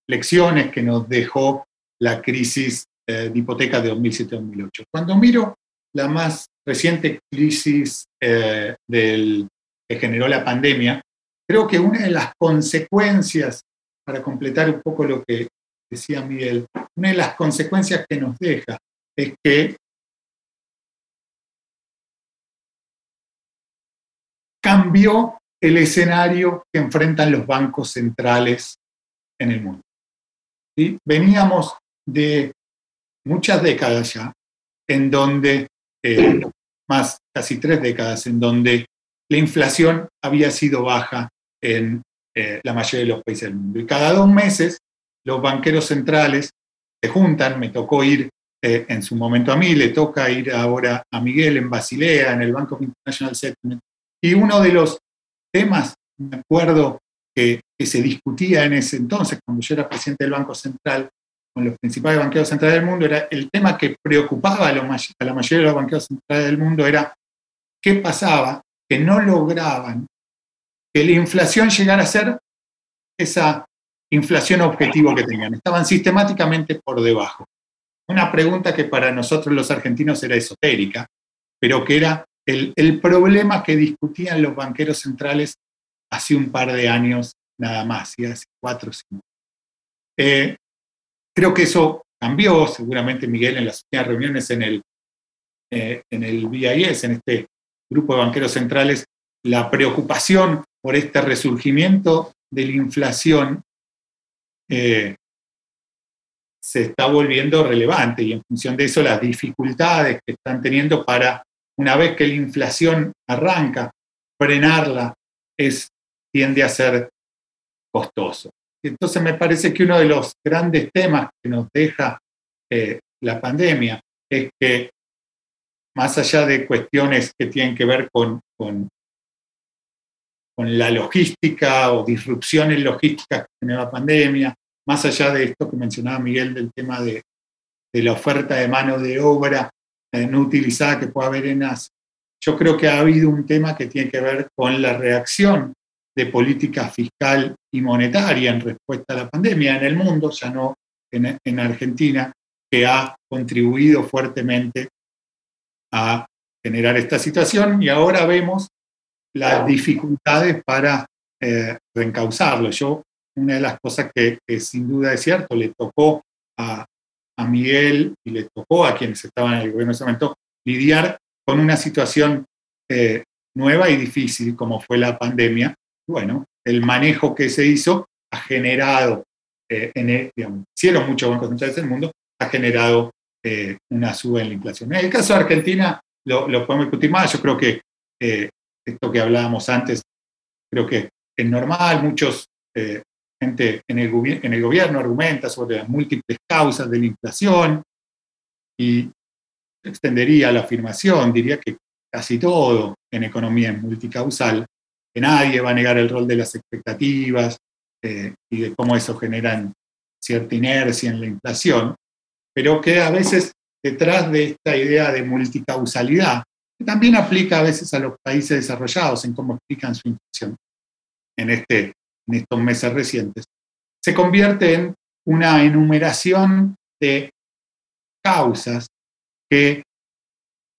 S4: lecciones que nos dejó la crisis eh, de hipoteca de 2007-2008. Cuando miro la más reciente crisis eh, que generó la pandemia, creo que una de las consecuencias, para completar un poco lo que decía Miguel, una de las consecuencias que nos deja es que cambió el escenario que enfrentan los bancos centrales en el mundo. Veníamos de muchas décadas ya, en donde, eh, más casi tres décadas, en donde la inflación había sido baja en eh, la mayoría de los países del mundo. Y cada dos meses los banqueros centrales se juntan, me tocó ir eh, en su momento a mí, le toca ir ahora a Miguel en Basilea, en el Banco International Settlement, y uno de los temas, me acuerdo, que, se discutía en ese entonces, cuando yo era presidente del Banco Central, con los principales banqueros centrales del mundo, era el tema que preocupaba a, la mayoría de los banqueros centrales del mundo, era qué pasaba, que no lograban que la inflación llegara a ser esa inflación objetivo que tenían. Estaban sistemáticamente por debajo. Una pregunta que para nosotros los argentinos era esotérica, pero que era el, problema que discutían los banqueros centrales hace un par de años nada más, y hace cuatro o cinco. Eh, creo que eso cambió, seguramente Miguel en las últimas reuniones en el, eh, en el BIS, en este grupo de banqueros centrales, la preocupación por este resurgimiento de la inflación eh, se está volviendo relevante y en función de eso las dificultades que están teniendo para una vez que la inflación arranca, frenarla es, tiende a ser costoso. Entonces me parece que uno de los grandes temas que nos deja eh, la pandemia es que más allá de cuestiones que tienen que ver con, con, la logística o disrupciones logísticas que tiene la pandemia, más allá de esto que mencionaba Miguel del tema de, de la oferta de mano de obra eh, no utilizada que pueda haber en Asia. Yo creo que ha habido un tema que tiene que ver con la reacción de política fiscal y monetaria en respuesta a la pandemia en el mundo, ya no en, en Argentina, que ha contribuido fuertemente a generar esta situación y ahora vemos las dificultades para eh, reencauzarlo. Yo, una de las cosas que, que, sin duda es cierto, le tocó a, a Miguel y le tocó a quienes estaban en el gobierno en ese momento lidiar con una situación eh, nueva y difícil como fue la pandemia. Bueno, el manejo que se hizo ha generado, eh, en hicieron muchos bancos centrales del mundo, ha generado eh, una suba en la inflación. En el caso de Argentina lo, lo podemos discutir más, yo creo que esto que hablábamos antes, creo que es normal, muchos gente en el, en el gobierno argumenta sobre las múltiples causas de la inflación y extendería la afirmación, diría que casi todo en economía es multicausal, que nadie va a negar el rol de las expectativas eh, y de cómo eso genera cierta inercia en la inflación, pero que a veces detrás de esta idea de multicausalidad, que también aplica a veces a los países desarrollados en cómo explican su inflación en este en estos meses recientes, se convierte en una enumeración de causas que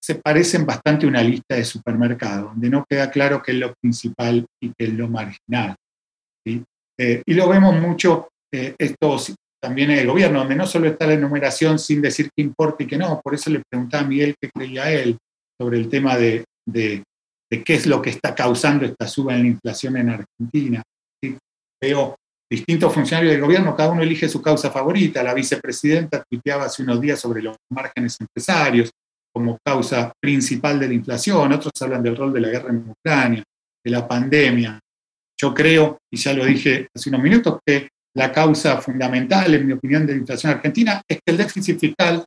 S4: se parecen bastante a una lista de supermercado, donde no queda claro qué es lo principal y qué es lo marginal. Eh, y lo vemos mucho eh, esto también en el gobierno, donde no solo está la enumeración sin decir qué importa y qué no. Por eso le preguntaba a Miguel qué creía él sobre el tema de, de qué es lo que está causando esta suba en la inflación en Argentina veo distintos funcionarios del gobierno, cada uno elige su causa favorita. La vicepresidenta tuiteaba hace unos días sobre los márgenes empresarios. Como causa principal de la inflación, otros hablan del rol de la guerra en Ucrania, de la pandemia. Yo creo, y ya lo dije hace unos minutos, que la causa fundamental, en mi opinión, de la inflación argentina es que el déficit fiscal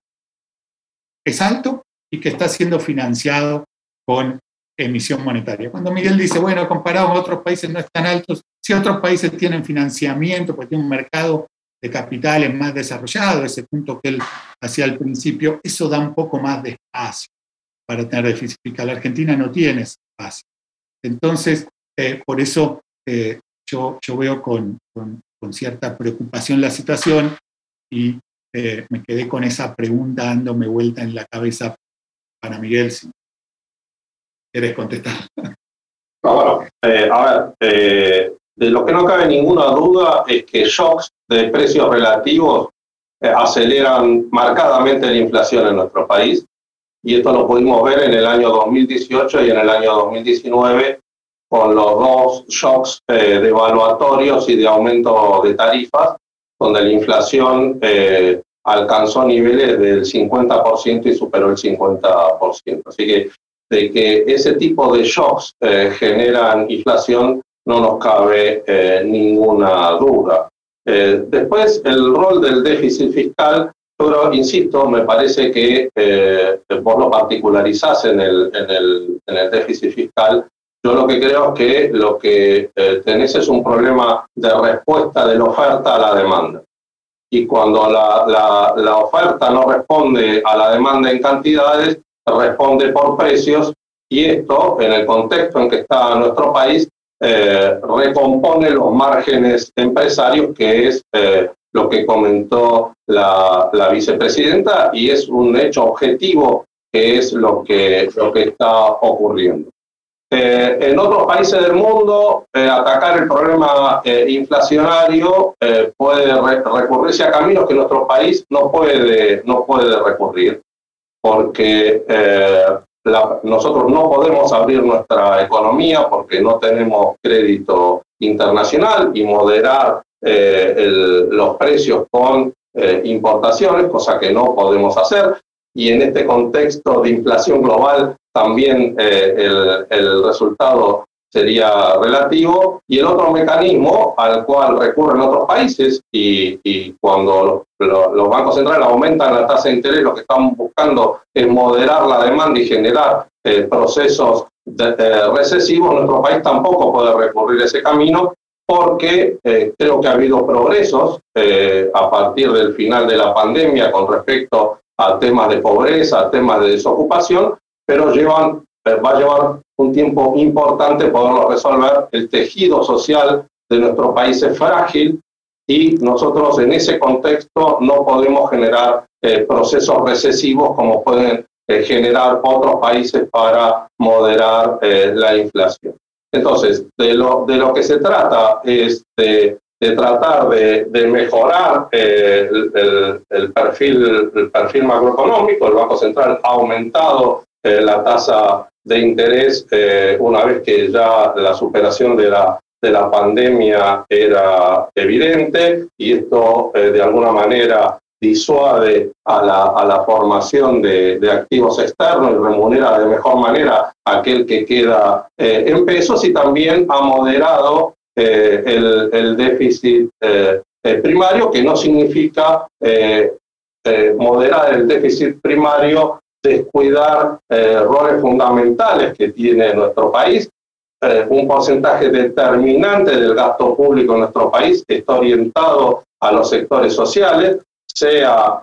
S4: es alto y que está siendo financiado con emisión monetaria. Cuando Miguel dice, bueno, comparado con otros países no están altos, si otros países tienen financiamiento, porque tienen un mercado de capitales más desarrollado, ese punto que él hacía al principio, eso da un poco más de espacio para tener déficit fiscal. La Argentina no tiene ese espacio. Entonces, eh, por eso eh, yo, yo veo con, con, cierta preocupación la situación y eh, me quedé con esa pregunta dándome vuelta en la cabeza para Miguel, si quieres contestar.
S3: bueno, a ver, de lo que no cabe ninguna duda es que shocks de precios relativos eh, aceleran marcadamente la inflación en nuestro país. Y esto lo pudimos ver en el año 2018 y en el año 2019 con los dos shocks eh, devaluatorios y de aumento de tarifas, donde la inflación eh, alcanzó niveles del 50% y superó el 50%. Así que de que ese tipo de shocks generan inflación no nos cabe ninguna duda. Eh, después, el rol del déficit fiscal, pero insisto, me parece que eh, vos lo particularizás en el, en, el, en el déficit fiscal. Yo lo que creo es que lo que eh, tenés es un problema de respuesta de la oferta a la demanda. Y cuando la, la, la oferta no responde a la demanda en cantidades, responde por precios y esto, en el contexto en que está nuestro país, eh, recompone los márgenes empresarios, que es eh, lo que comentó la, vicepresidenta, y es un hecho objetivo que es lo que, lo que está ocurriendo. Eh, en otros países del mundo, atacar el problema inflacionario puede recurrirse a caminos que nuestro país no puede, no puede recurrir, porque nosotros no podemos abrir nuestra economía porque no tenemos crédito internacional y moderar eh, los precios con eh, importaciones, cosa que no podemos hacer. Y en este contexto de inflación global, también eh, el, el resultado sería relativo, y el otro mecanismo al cual recurren otros países, y, cuando los, bancos centrales aumentan la tasa de interés, lo que están buscando es moderar la demanda y generar eh, procesos recesivos, nuestro país tampoco puede recurrir ese camino, porque eh, creo que ha habido progresos eh, a partir del final de la pandemia con respecto a temas de pobreza, a temas de desocupación, pero llevan va a llevar un tiempo importante poderlo resolver. El tejido social de nuestro país es frágil y nosotros en ese contexto no podemos generar eh, procesos recesivos como pueden eh, generar otros países para moderar eh, la inflación. Entonces, de lo, de lo que se trata es de, tratar de, mejorar el, el, perfil, el perfil macroeconómico. El Banco Central ha aumentado la tasa de interés eh, una vez que ya la superación de la, de la pandemia era evidente y esto eh, de alguna manera disuade a la, a la formación de, de, activos externos y remunera de mejor manera aquel que queda eh, en pesos y también ha moderado el, el, déficit primario, que no significa moderar el déficit primario descuidar eh, roles fundamentales que tiene nuestro país. Eh, un porcentaje determinante del gasto público en nuestro país está orientado a los sectores sociales, sea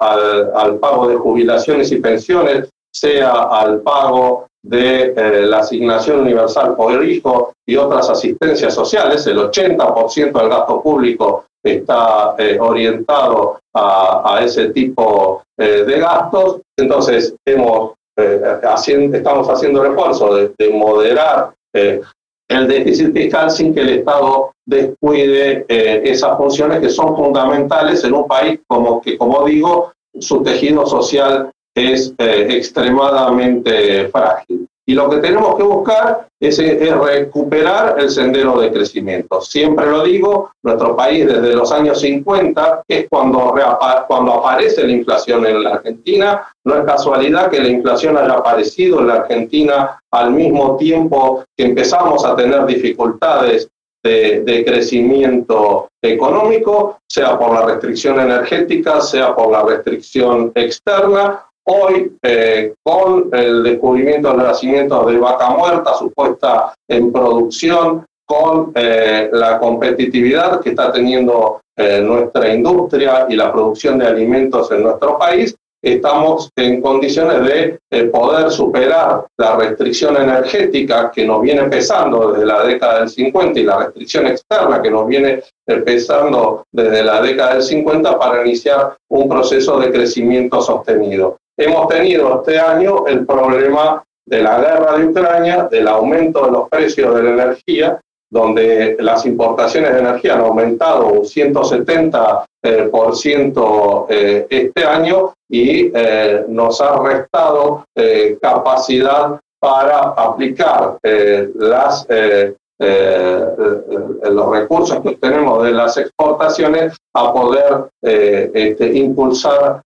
S3: al, pago de jubilaciones y pensiones, sea al pago de eh, la asignación universal por hijo y otras asistencias sociales. El 80% del gasto público está eh, orientado a, ese tipo eh, de gastos. Entonces, hemos, eh, estamos haciendo el esfuerzo de, moderar el déficit fiscal sin que el Estado descuide esas funciones que son fundamentales en un país como que, como digo, su tejido social es extremadamente frágil. Y lo que tenemos que buscar es, recuperar el sendero de crecimiento. Siempre lo digo, nuestro país desde los años 50, que es cuando, cuando aparece la inflación en la Argentina, no es casualidad que la inflación haya aparecido en la Argentina al mismo tiempo que empezamos a tener dificultades de, de, crecimiento económico, sea por la restricción energética, sea por la restricción externa Hoy, eh, con el descubrimiento del nacimiento de vaca muerta, supuesta en producción, con eh, la competitividad que está teniendo eh, nuestra industria y la producción de alimentos en nuestro país, estamos en condiciones de poder superar la restricción energética que nos viene pesando desde la década del 50 y la restricción externa que nos viene pesando desde la década del 50 para iniciar un proceso de crecimiento sostenido hemos tenido este año el problema de la guerra de Ucrania, del aumento de los precios de la energía, donde las importaciones de energía han aumentado un 170% eh, eh, este año y eh, nos ha restado capacidad para aplicar las eh, eh, los recursos que tenemos de las exportaciones a poder eh, este, impulsar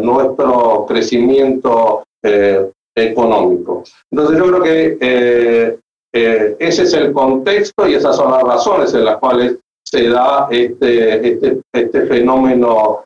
S3: nuestro crecimiento económico. Entonces yo creo que ese es el contexto y esas son las razones en las cuales se da este, este, este fenómeno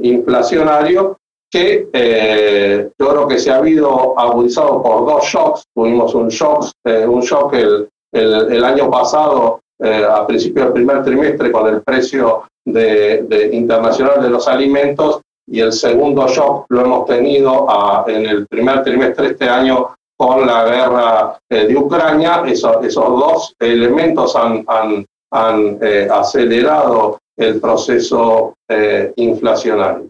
S3: inflacionario que eh, yo creo que se ha habido agudizado por dos shocks. Tuvimos un shock, eh, un shock el, el, año pasado, eh, a principios del primer trimestre, con el precio internacional de los alimentos, y el segundo shock lo hemos tenido en el primer trimestre este año con la guerra de Ucrania. esos dos elementos han, han acelerado el proceso inflacionario.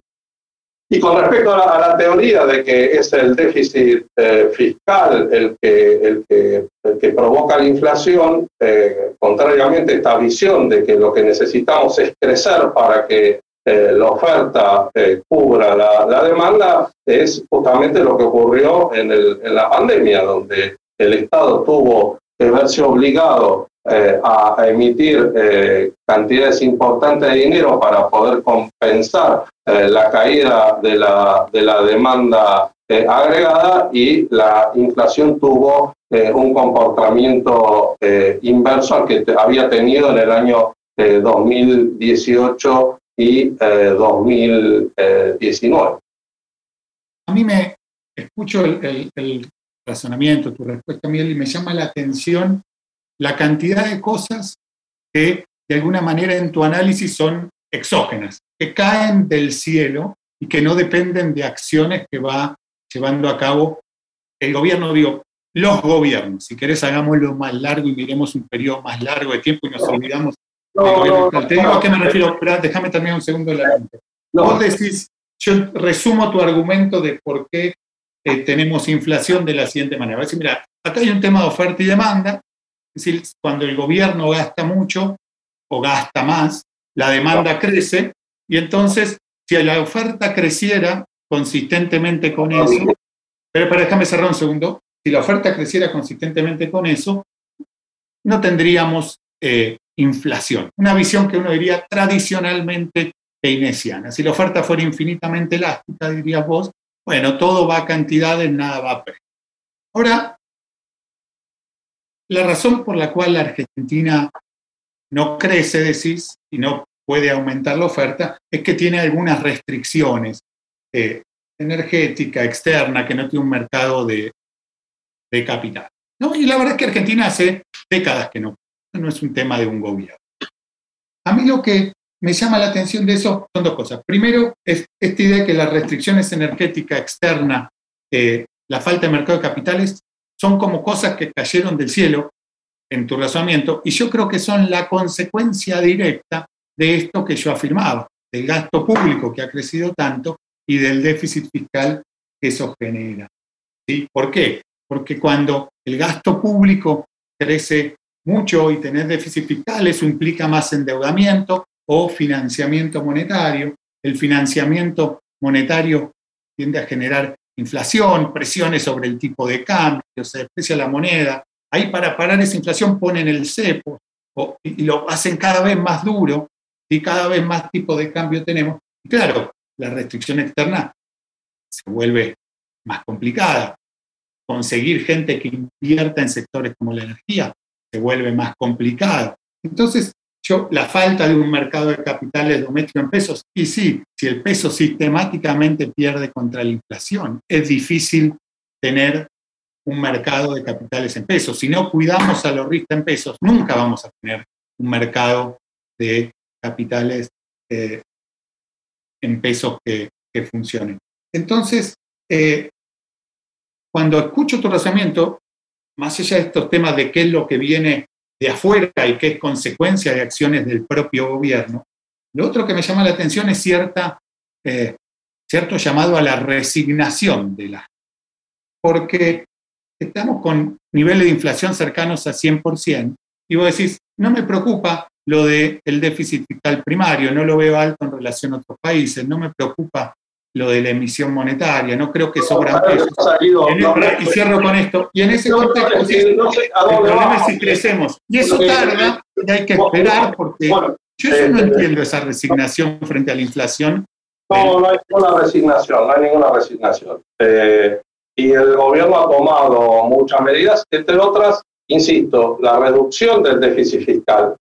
S3: Y con respecto a la, teoría de que es el déficit eh, fiscal el que, el, que, el que, provoca la inflación, eh, contrariamente a esta visión de que lo que necesitamos es crecer para que eh, la oferta cubra la, la, demanda, es justamente lo que ocurrió en, el, en la pandemia, donde el Estado tuvo que verse obligado eh, a, emitir eh, cantidades importantes de dinero para poder compensar eh, la caída de la, de la demanda agregada y la inflación tuvo un comportamiento inverso al que había tenido en el año 2018 y 2019.
S4: A mí me escucho el, el razonamiento, tu respuesta, Miguel, y me llama la atención la cantidad de cosas que de alguna manera en tu análisis son exógenas, que caen del cielo y que no dependen de acciones que va llevando a cabo el gobierno, digo, los gobiernos. Si querés, hagámoslo más largo y miremos un periodo más largo de tiempo y nos olvidamos del gobierno. Te digo a qué me refiero, déjame también un segundo la mente. Vos decís, yo resumo tu argumento de por qué eh, tenemos inflación de la siguiente manera. A decir, mira, acá hay un tema de oferta y demanda, es decir, cuando el gobierno gasta mucho o gasta más, la demanda crece y entonces si la oferta creciera consistentemente con eso, pero, déjame cerrar un segundo, si la oferta creciera consistentemente con eso, no tendríamos eh, inflación. Una visión que uno diría tradicionalmente keynesiana. Si la oferta fuera infinitamente elástica, dirías vos, bueno, todo va a cantidades, nada va a precio. Ahora, la razón por la cual la Argentina no crece, decís, y no puede aumentar la oferta, es que tiene algunas restricciones eh, energética, externa, que no tiene un mercado de, capital. Y la verdad es que Argentina hace décadas que no. No es un tema de un gobierno. A mí lo que me llama la atención de eso son dos cosas. Primero, es esta idea de que las restricciones energéticas externas, eh, la falta de mercado de capitales, son como cosas que cayeron del cielo en tu razonamiento y yo creo que son la consecuencia directa de esto que yo afirmaba, del gasto público que ha crecido tanto y del déficit fiscal que eso genera. ¿Sí? ¿Por qué? Porque cuando el gasto público crece mucho y tener déficit fiscal, eso implica más endeudamiento o financiamiento monetario. El financiamiento monetario tiende a generar inflación, presiones sobre el tipo de cambio, se deprecia la moneda. Ahí para parar esa inflación ponen el cepo y lo hacen cada vez más duro y cada vez más tipo de cambio tenemos. Y claro, la restricción externa se vuelve más complicada. Conseguir gente que invierta en sectores como la energía se vuelve más complicado. Entonces, la falta de un mercado de capitales doméstico en pesos, y sí, si el peso sistemáticamente pierde contra la inflación, es difícil tener un mercado de capitales en pesos. Si no cuidamos a los riscos en pesos, nunca vamos a tener un mercado de capitales eh, en pesos que, funcionen. Entonces, eh, cuando escucho tu razonamiento, más allá de estos temas de qué es lo que viene de afuera y qué es consecuencia de acciones del propio gobierno, lo otro que me llama la atención es cierta, eh, cierto llamado a la resignación de la... Porque estamos con niveles de inflación cercanos a 100%, y vos decís, no me preocupa lo del déficit fiscal primario, no lo veo alto en relación a otros países, no me preocupa lo de la emisión monetaria, no creo que sobran pesos. y cierro con esto. Y en ese contexto, el problema es si crecemos. Y eso tarda, y hay que esperar, porque yo eso no entiendo esa resignación frente a la inflación.
S3: No, no hay ninguna resignación, no hay ninguna resignación. Eh, y el gobierno ha tomado muchas medidas, entre otras, insisto, la reducción del déficit fiscal,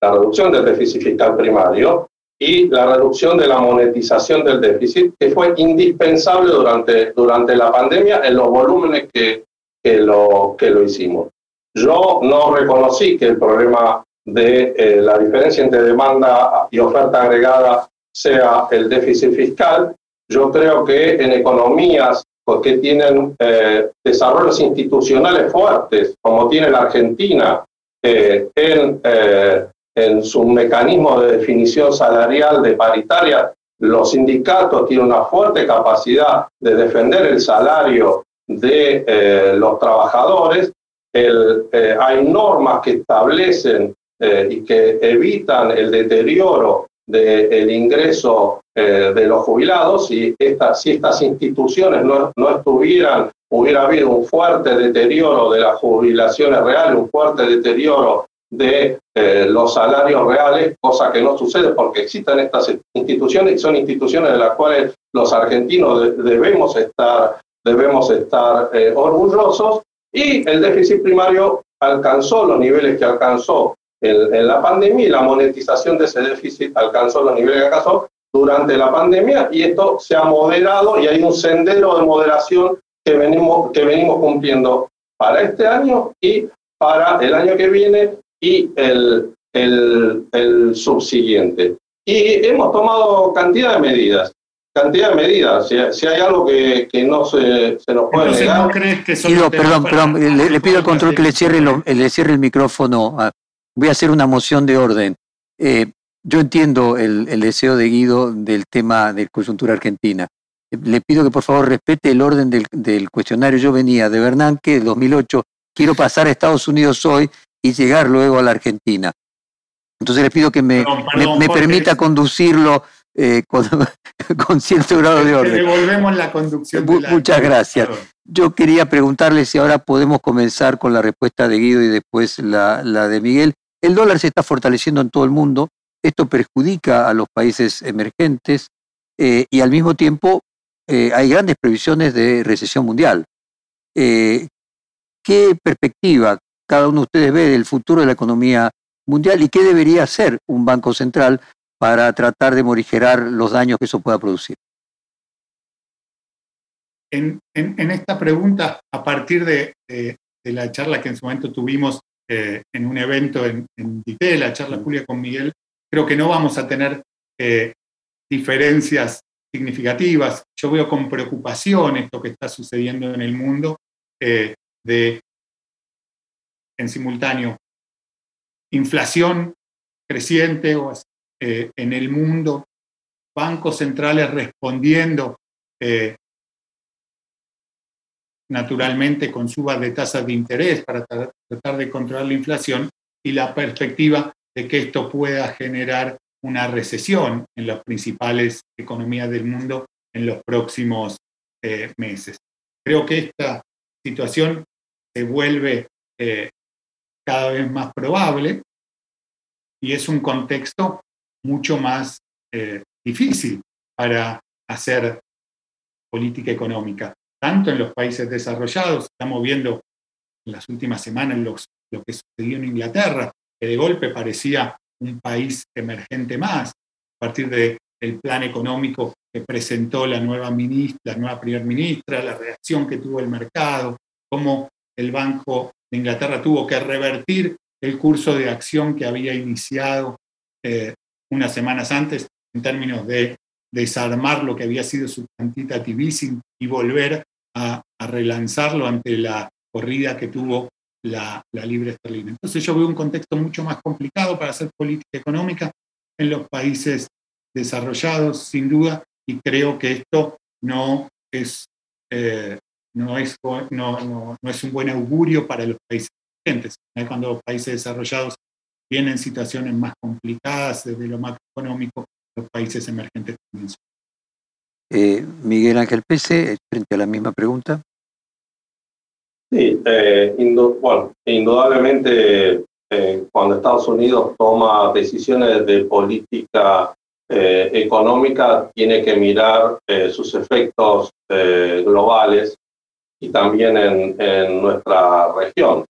S3: la reducción del déficit fiscal primario, y la reducción de la monetización del déficit, que fue indispensable durante, durante la pandemia en los volúmenes que, que, lo, que lo hicimos. Yo no reconocí que el problema de eh, la diferencia entre demanda y oferta agregada sea el déficit fiscal. Yo creo que en economías que tienen eh, desarrollos institucionales fuertes, como tiene la Argentina, eh, en en su mecanismo de definición salarial de paritaria, los sindicatos tienen una fuerte capacidad de defender el salario de eh, los trabajadores. Eh, hay normas que establecen eh, y que evitan el deterioro del ingreso de los jubilados. Y si estas instituciones no, no estuvieran, hubiera habido un fuerte deterioro de las jubilaciones reales, un fuerte deterioro de eh, los salarios reales, cosa que no sucede porque existen estas instituciones y son instituciones de las cuales los argentinos debemos estar, debemos estar eh, orgullosos. Y el déficit primario alcanzó los niveles que alcanzó en, en, la pandemia y la monetización de ese déficit alcanzó los niveles que alcanzó durante la pandemia. Y esto se ha moderado y hay un sendero de moderación que venimos, que venimos cumpliendo para este año y para el año que viene y el, el, subsiguiente. Y hemos tomado cantidad de medidas, cantidad de medidas. Si, hay algo que, que no se, se, nos puede negar.
S2: ¿no crees que perdón, perdón, le, pido al control que le cierre, le cierre el micrófono. Voy a hacer una moción de orden. Eh, yo entiendo el, el, deseo de Guido del tema de coyuntura argentina. Le pido que por favor respete el orden del, del cuestionario. Yo venía de Bernanke, 2008, quiero pasar a Estados Unidos hoy y llegar luego a la Argentina. Entonces les pido que me, me, permita conducirlo eh, con, [LAUGHS] cierto grado de orden.
S4: Devolvemos la conducción.
S2: muchas gracias. Yo quería preguntarle si ahora podemos comenzar con la respuesta de Guido y después la, la de Miguel. El dólar se está fortaleciendo en todo el mundo. Esto perjudica a los países emergentes eh, y al mismo tiempo eh, hay grandes previsiones de recesión mundial. ¿Qué perspectiva, cada uno de ustedes ve del futuro de la economía mundial y qué debería hacer un banco central para tratar de morigerar los daños que eso pueda producir.
S4: En, esta pregunta, a partir de, la charla que en su momento tuvimos eh, en un evento en, en la charla Julia con Miguel, creo que no vamos a tener eh, diferencias significativas. Yo veo con preocupación esto que está sucediendo en el mundo eh, de en simultáneo inflación creciente eh, en el mundo, bancos centrales respondiendo eh, naturalmente con subas de tasas de interés para tratar de controlar la inflación y la perspectiva de que esto pueda generar una recesión en las principales economías del mundo en los próximos eh, meses. Creo que esta situación se vuelve cada vez más probable y es un contexto mucho más eh, difícil para hacer política económica, tanto en los países desarrollados, estamos viendo en las últimas semanas lo que sucedió en Inglaterra, que de golpe parecía un país emergente más, a partir del plan económico que presentó la nueva ministra, la nueva primer ministra, la reacción que tuvo el mercado, cómo el Banco de Inglaterra tuvo que revertir el curso de acción que había iniciado eh, unas semanas antes en términos de desarmar lo que había sido su quantitative easing y volver a, relanzarlo ante la corrida que tuvo la, la, libre esterlina. Entonces yo veo un contexto mucho más complicado para hacer política económica en los países desarrollados, sin duda, y creo que esto no es, eh, no, es, no, no, no, es un buen augurio para los países emergentes. Cuando los países desarrollados tienen situaciones más complicadas desde lo macroeconómico, los países emergentes también
S2: eh, Miguel Ángel Pese, frente a la misma pregunta.
S3: Sí, eh, bueno, indudablemente eh, cuando Estados Unidos toma decisiones de política eh, económica, tiene que mirar sus efectos globales y también en, en, nuestra región.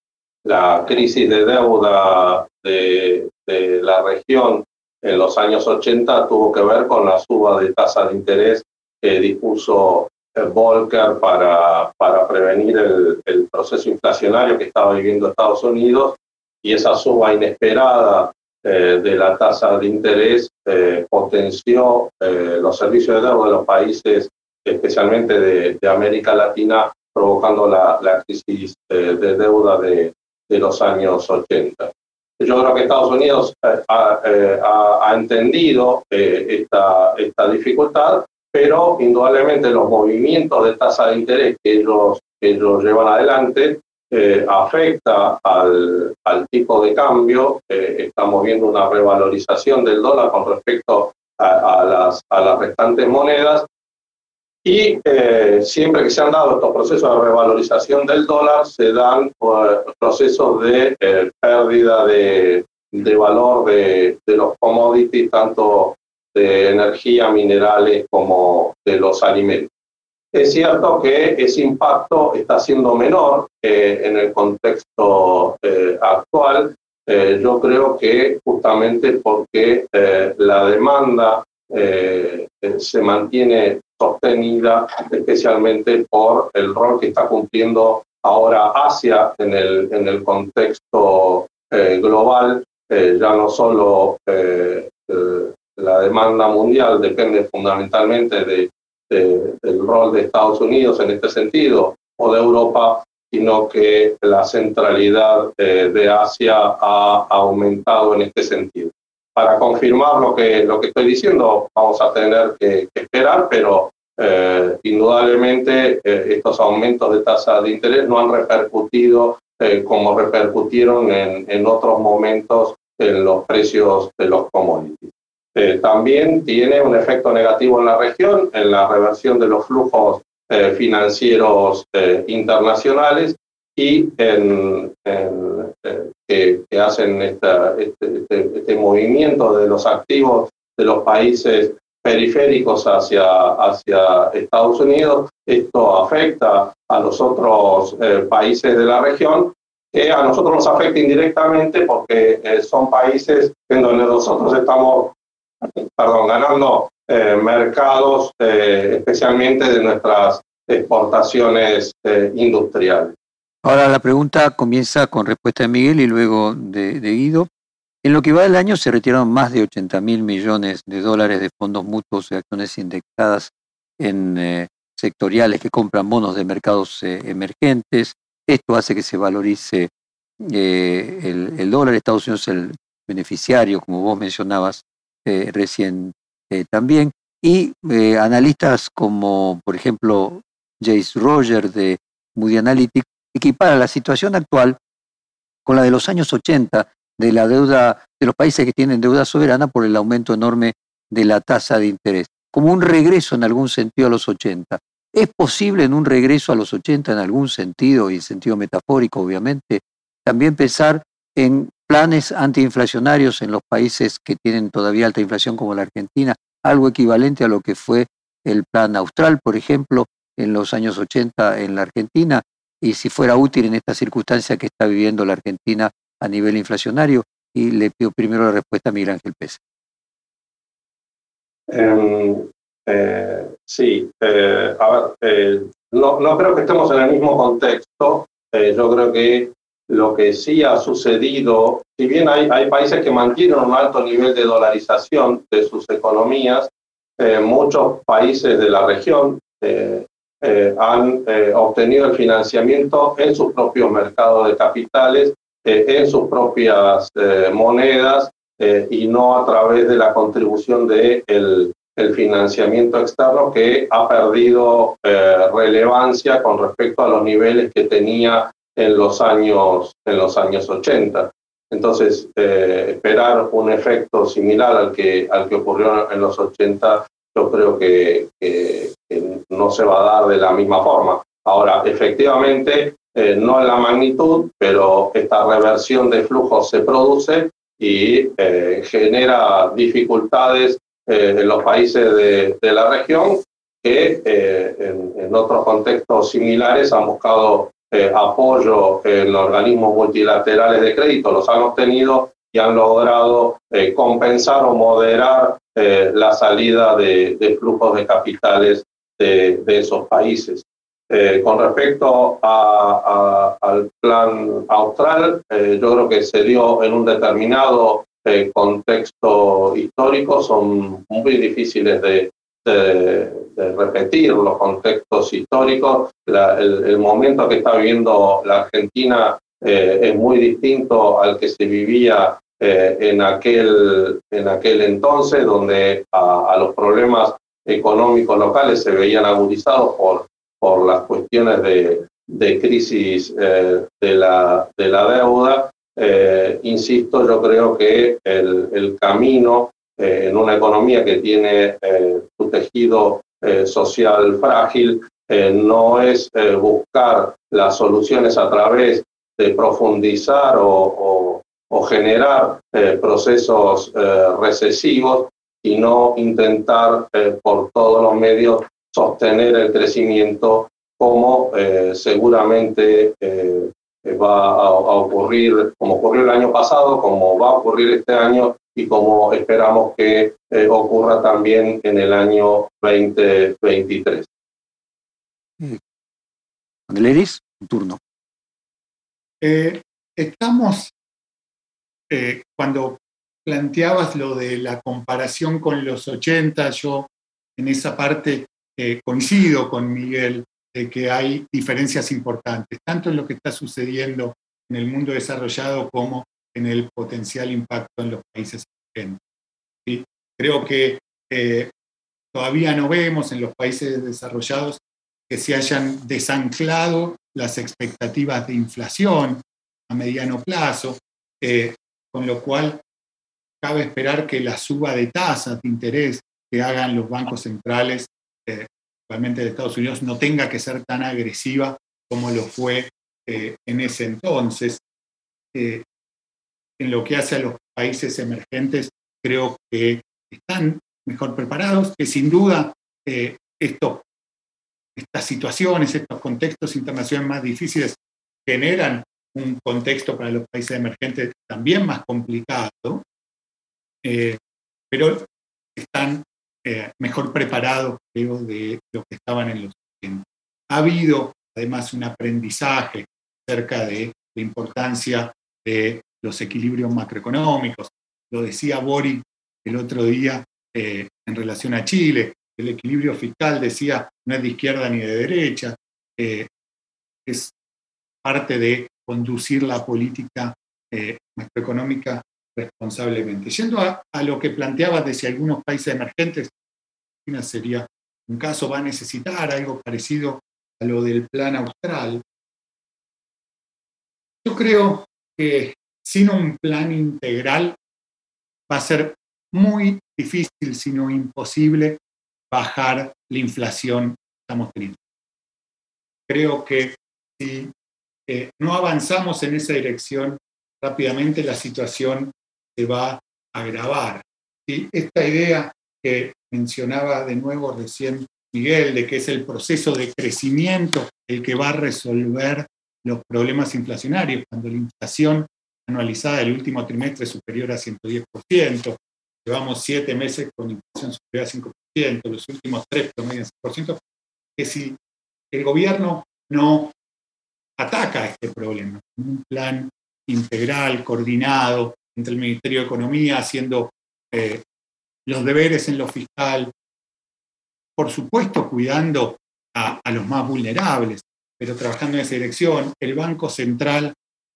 S3: La crisis de deuda de, de la región en los años 80 tuvo que ver con la suba de tasa de interés que dispuso Volcker para, para prevenir el, el, proceso inflacionario que estaba viviendo Estados Unidos y esa suba inesperada eh, de la tasa de interés eh, potenció eh, los servicios de deuda de los países, especialmente de, de América Latina, provocando la, la crisis de deuda de, de, los años 80. Yo creo que Estados Unidos ha, ha, ha entendido esta, esta dificultad pero indudablemente los movimientos de tasa de interés que ellos, que ellos llevan adelante eh, afecta al, al, tipo de cambio. Eh, estamos viendo una revalorización del dólar con respecto a, a, las, a las restantes monedas. Y eh, siempre que se han dado estos procesos de revalorización del dólar, se dan pues, procesos de eh, pérdida de, de valor de, de, los commodities, tanto de energía, minerales como de los alimentos. Es cierto que ese impacto está siendo menor eh, en el contexto eh, actual. Eh, yo creo que justamente porque eh, la demanda eh, se mantiene sostenida, especialmente por el rol que está cumpliendo ahora Asia en el, en el contexto global, ya no solo la demanda mundial depende fundamentalmente de, de, del rol de Estados Unidos en este sentido o de Europa, sino que la centralidad eh, de Asia ha aumentado en este sentido. Para confirmar lo que, lo que estoy diciendo, vamos a tener que, esperar, pero eh, indudablemente eh, estos aumentos de tasa de interés no han repercutido eh, como repercutieron en, en otros momentos en los precios de los commodities. También tiene un efecto negativo en la región, en la reversión de los flujos financieros internacionales y en, eh, que, hacen este, este, este, movimiento de los activos de los países periféricos hacia, hacia Estados Unidos. Esto afecta a los otros países de la región que a nosotros nos afecta indirectamente porque son países en donde nosotros estamos perdón, ganando eh, mercados, eh, especialmente de nuestras exportaciones eh, industriales.
S2: Ahora la pregunta comienza con respuesta de Miguel y luego de, Guido. En lo que va del año se retiraron más de 80 mil millones de dólares de fondos mutuos y acciones indexadas en eh, sectoriales que compran bonos de mercados eh, emergentes. Esto hace que se valorice eh, el, dólar. Estados Unidos es el beneficiario, como vos mencionabas, recién también, y analistas como, por ejemplo, Jace Roger de Moody Analytics, equipara la situación actual con la de los años 80 de la deuda de los países que tienen deuda soberana por el aumento enorme de la tasa de interés, como un regreso en algún sentido a los 80. ¿Es posible en un regreso a los 80 en algún sentido, y en sentido metafórico obviamente, también pensar en planes antiinflacionarios en los países que tienen todavía alta inflación como la Argentina, algo equivalente a lo que fue el plan austral, por ejemplo, en los años 80 en la Argentina, y si fuera útil en esta circunstancia que está viviendo la Argentina a nivel inflacionario. Y le pido primero la respuesta a Miguel Ángel Pérez.
S3: Em, eh, sí, eh, a ver, eh, no, no, creo que estemos en el mismo contexto. yo creo que lo que sí ha sucedido, si bien hay, hay países que mantienen un alto nivel de dolarización de sus economías, muchos países de la región han obtenido el financiamiento en sus propios mercados de capitales, en sus propias monedas y no a través de la contribución de el, el financiamiento externo que ha perdido eh, relevancia con respecto a los niveles que tenía en los años, en los años 80. Entonces, eh, esperar un efecto similar al que, al que ocurrió en los 80, yo creo que, no se va a dar de la misma forma. Ahora, efectivamente, eh, no en la magnitud, pero esta reversión de flujos se produce y genera dificultades eh, en los países de, la región que eh, en, otros contextos similares han buscado eh, apoyo en organismos multilaterales de crédito, los han obtenido y han logrado compensar o moderar la salida de, flujos de capitales de, esos países. con respecto al plan austral, yo creo que se dio en un determinado contexto histórico son muy difíciles de, repetir los contextos históricos. el, momento que está viviendo la Argentina eh, es muy distinto al que se vivía eh, en, aquel, en aquel entonces, donde a, los problemas económicos locales se veían agudizados por, por las cuestiones de, de crisis eh, de, la, de la deuda. Insisto, yo creo que el, camino eh, en una economía que tiene su tejido social frágil no es buscar las soluciones a través de profundizar o, generar procesos recesivos, sino intentar por todos los medios sostener el crecimiento como seguramente va a, ocurrir como ocurrió el año pasado, como va a ocurrir este año y como esperamos que eh, ocurra también en el año 2023.
S2: Andeleris, un turno.
S4: Eh, estamos, eh, cuando planteabas lo de la comparación con los 80, yo en esa parte coincido con Miguel de que hay diferencias importantes, tanto en lo que está sucediendo en el mundo desarrollado como en el potencial impacto en los países emergentes. Creo que eh, todavía no vemos en los países desarrollados que se hayan desanclado las expectativas de inflación a mediano plazo, eh, con lo cual cabe esperar que la suba de tasas de interés que hagan los bancos centrales eh, de Estados Unidos no tenga que ser tan agresiva como lo fue eh, en ese entonces. Eh, en lo que hace a los países emergentes, creo que están mejor preparados, que sin duda eh, esto, estas situaciones, estos contextos internacionales más difíciles generan un contexto para los países emergentes también más complicado, pero están eh, mejor preparados, creo, de lo que estaban en los 80. Ha habido, además, un aprendizaje acerca de la importancia de los equilibrios macroeconómicos. Lo decía Boric el otro día eh, en relación a Chile. El equilibrio fiscal decía no es de izquierda ni de derecha, eh, es parte de conducir la política macroeconómica responsablemente. Yendo a, lo que planteabas de algunos países emergentes, China sería un caso, va a necesitar algo parecido a lo del plan austral. Yo creo que sin un plan integral va a ser muy difícil, si no imposible, bajar la inflación que estamos teniendo. creo que si eh, no avanzamos en esa dirección rápidamente, la situación se va a agravar. Y esta idea que mencionaba de nuevo recién Miguel, de que es el proceso de crecimiento el que va a resolver los problemas inflacionarios, cuando la inflación anualizada del último trimestre es superior a 110%, llevamos siete meses con inflación superior a 5%, los últimos tres promedio 6%, que si el gobierno no ataca este problema con un plan integral, coordinado entre el Ministerio de Economía, haciendo eh, los deberes en lo fiscal, por supuesto cuidando a, los más vulnerables, pero trabajando en esa dirección, el Banco Central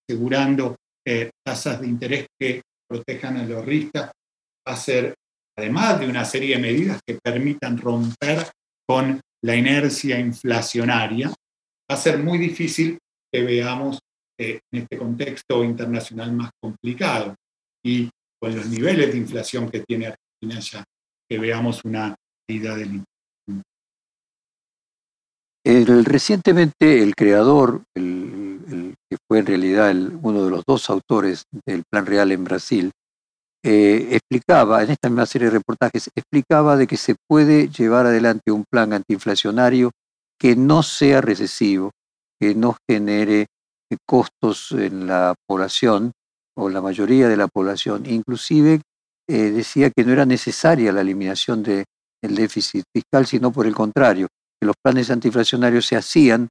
S4: asegurando eh, tasas de interés que protejan a los riscos, va a ser, además de una serie de medidas que permitan romper con la inercia inflacionaria, va a ser muy difícil que veamos eh, en este contexto internacional más complicado. Y con los niveles de inflación que tiene Argentina ya, que veamos una caída del
S2: el, recientemente el creador, el, que fue en realidad uno de los dos autores del Plan Real en Brasil, eh, explicaba, en esta misma serie de reportajes, explicaba de que se puede llevar adelante un plan antiinflacionario que no sea recesivo, que no genere eh, costos en la población o la mayoría de la población. Inclusive eh, decía que no era necesaria la eliminación del déficit fiscal, sino por el contrario, que los planes antiinflacionarios se hacían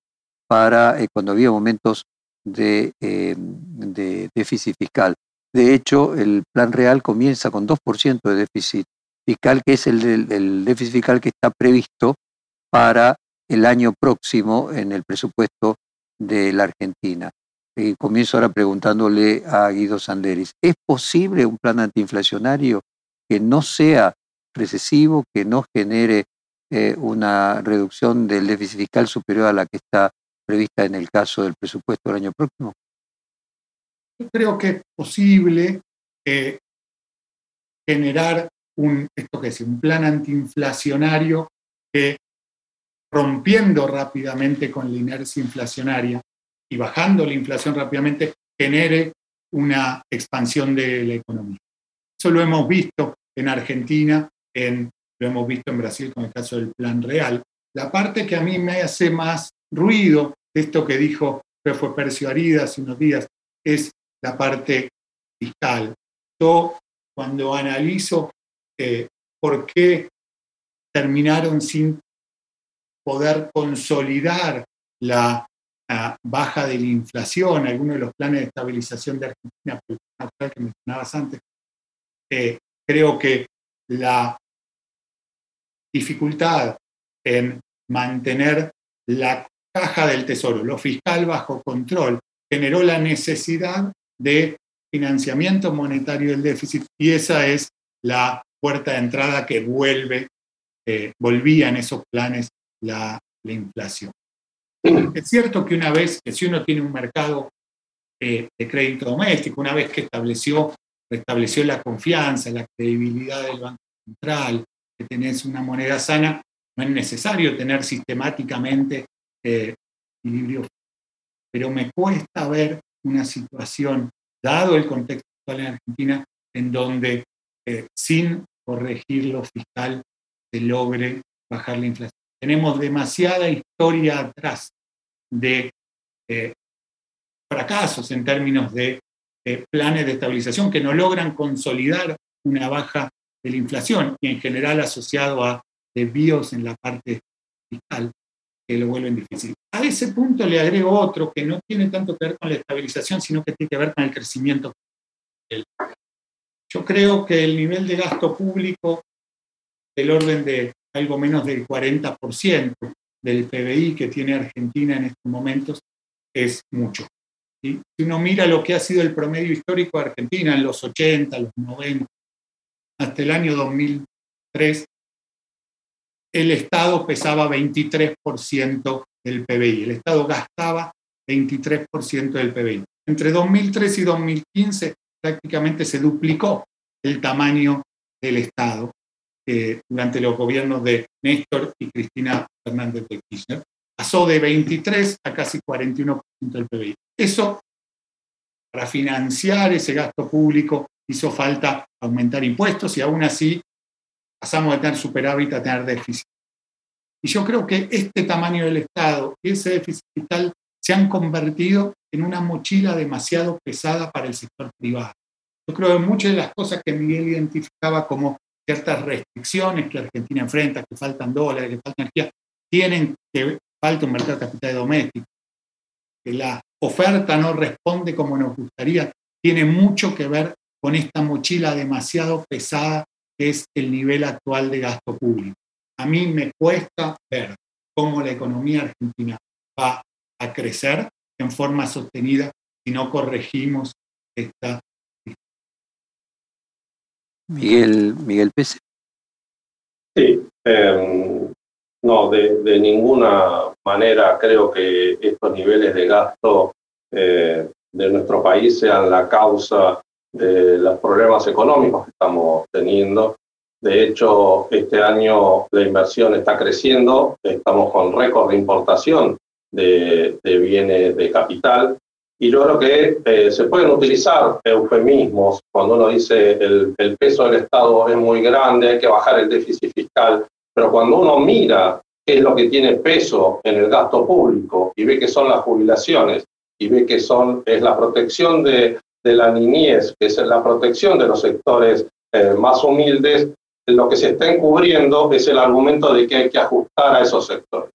S2: para cuando había momentos de, de déficit fiscal. De hecho, el plan real comienza con 2% de déficit fiscal, que es el, déficit fiscal que está previsto para el año próximo en el presupuesto de la Argentina. Y comienzo ahora preguntándole a Guido Sanderis, ¿es posible un plan antiinflacionario que no sea recesivo, que no genere eh, una reducción del déficit fiscal superior a la que está prevista en el caso del presupuesto del año próximo?
S4: Creo que es posible eh, generar un, esto que es, un plan antiinflacionario que rompiendo rápidamente con la inercia inflacionaria y bajando la inflación rápidamente, genere una expansión de la economía. Eso lo hemos visto en Argentina, en, lo hemos visto en Brasil con el caso del Plan Real. La parte que a mí me hace más ruido esto que dijo que fue Percio Arida hace unos días es la parte fiscal. Yo cuando analizo eh, por qué terminaron sin poder consolidar la, baja de la inflación, algunos de los planes de estabilización de Argentina, que mencionabas antes, eh, creo que la dificultad en mantener la caja del tesoro, lo fiscal bajo control, generó la necesidad de financiamiento monetario del déficit y esa es la puerta de entrada que vuelve, eh, volvía en esos planes la, inflación. Es cierto que una vez que si uno tiene un mercado eh, de crédito doméstico, una vez que estableció, restableció la confianza, la credibilidad del Banco Central, que tenés una moneda sana, no es necesario tener sistemáticamente eh, equilibrio. Pero me cuesta ver una situación, dado el contexto actual en Argentina, en donde eh, sin corregir lo fiscal se logre bajar la inflación. Tenemos demasiada historia atrás de eh, fracasos en términos de eh, planes de estabilización que no logran consolidar una baja de la inflación y en general asociado a desvíos en la parte fiscal que lo vuelven difícil. A ese punto le agrego otro que no tiene tanto que ver con la estabilización, sino que tiene que ver con el crecimiento. Yo creo que el nivel de gasto público del orden de algo menos del 40% del PBI que tiene Argentina en estos momentos es mucho. Si uno mira lo que ha sido el promedio histórico de Argentina en los 80, los 90, hasta el año 2003, el Estado pesaba 23% del PBI. El Estado gastaba 23% del PBI. Entre 2003 y 2015 prácticamente se duplicó el tamaño del Estado durante los gobiernos de Néstor y Cristina Fernández de Kirchner, pasó de 23 a casi 41% del PBI. Eso, para financiar ese gasto público, hizo falta aumentar impuestos y aún así pasamos de tener superávit a tener déficit. Y yo creo que este tamaño del Estado y ese déficit fiscal se han convertido en una mochila demasiado pesada para el sector privado. Yo creo que muchas de las cosas que Miguel identificaba como ciertas restricciones que Argentina enfrenta, que faltan dólares, que falta energía, tienen que falta un mercado de capital doméstico, que la oferta no responde como nos gustaría, tiene mucho que ver con esta mochila demasiado pesada es el nivel actual de gasto público. A mí me cuesta ver cómo la economía argentina va a crecer en forma sostenida si no corregimos esta.
S2: Miguel, Miguel Pese.
S3: Sí, em, no, de, ninguna manera creo que estos niveles de gasto eh, de nuestro país sean la causa de los problemas económicos que estamos teniendo. De hecho, este año la inversión está creciendo, estamos con récord de importación de, bienes de capital. Y yo creo que eh, se pueden utilizar eufemismos cuando uno dice el, el peso del Estado es muy grande, hay que bajar el déficit fiscal, pero cuando uno mira qué es lo que tiene peso en el gasto público y ve que son las jubilaciones y ve que son, es la protección de, de la niñez, que es la protección de los sectores eh, más humildes, lo que se está encubriendo es el argumento de que hay que ajustar a esos sectores.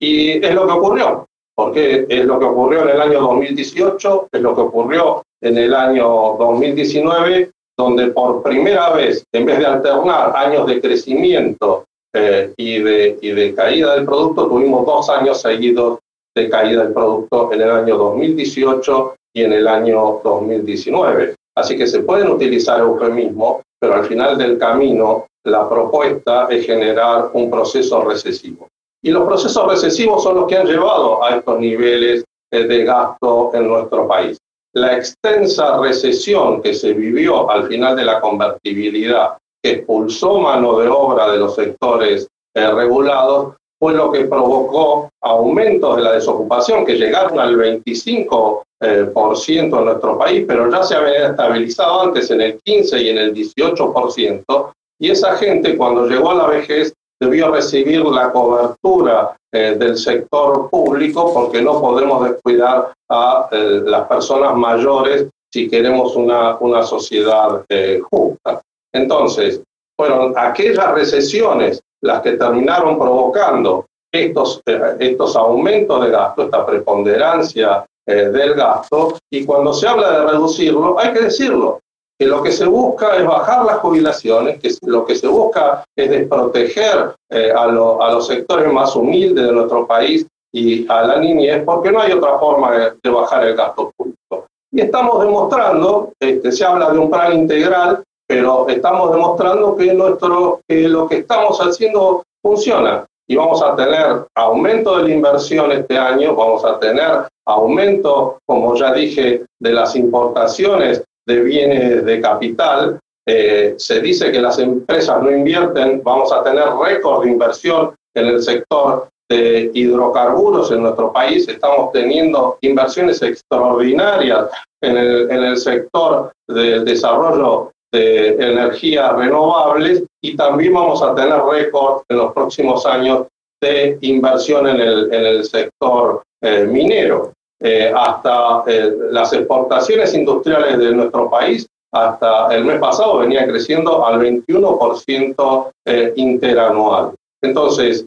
S3: Y es lo que ocurrió, porque es lo que ocurrió en el año 2018, es lo que ocurrió en el año 2019, donde por primera vez, en vez de alternar años de crecimiento eh, y, de, y de caída del producto, tuvimos dos años seguidos de caída del producto en el año 2018 y en el año 2019. Así que se pueden utilizar eufemismos, pero al final del camino la propuesta es generar un proceso recesivo. Y los procesos recesivos son los que han llevado a estos niveles eh, de gasto en nuestro país. La extensa recesión que se vivió al final de la convertibilidad, expulsó mano de obra de los sectores eh, regulados, fue lo que provocó aumentos de la desocupación que llegaron al 25% eh, en nuestro país, pero ya se había estabilizado antes en el 15 y en el 18%, y esa gente cuando llegó a la vejez debió recibir la cobertura eh, del sector público porque no podemos descuidar a eh, las personas mayores si queremos una, una sociedad justa. Entonces, fueron aquellas recesiones las que terminaron provocando estos, eh, estos aumentos de gasto, esta preponderancia eh, del gasto, y cuando se habla de reducirlo, hay que decirlo, que lo que se busca es bajar las jubilaciones, que lo que se busca es desproteger eh, a, a, los sectores más humildes de nuestro país y a la niñez, porque no hay otra forma de, bajar el gasto público. Y estamos demostrando, este, se habla de un plan integral, pero estamos demostrando que, nuestro, que lo que estamos haciendo funciona y vamos a tener aumento de la inversión este año, vamos a tener aumento, como ya dije, de las importaciones de bienes de capital. Eh, se dice que las empresas no invierten, vamos a tener récord de inversión en el sector de hidrocarburos en nuestro país, estamos teniendo inversiones extraordinarias en el, en el sector del desarrollo de energías renovables y también vamos a tener récord en los próximos años de inversión en el, en el sector eh, minero. Eh, hasta eh, las exportaciones industriales de nuestro país, hasta el mes pasado venía creciendo al 21% interanual. Entonces,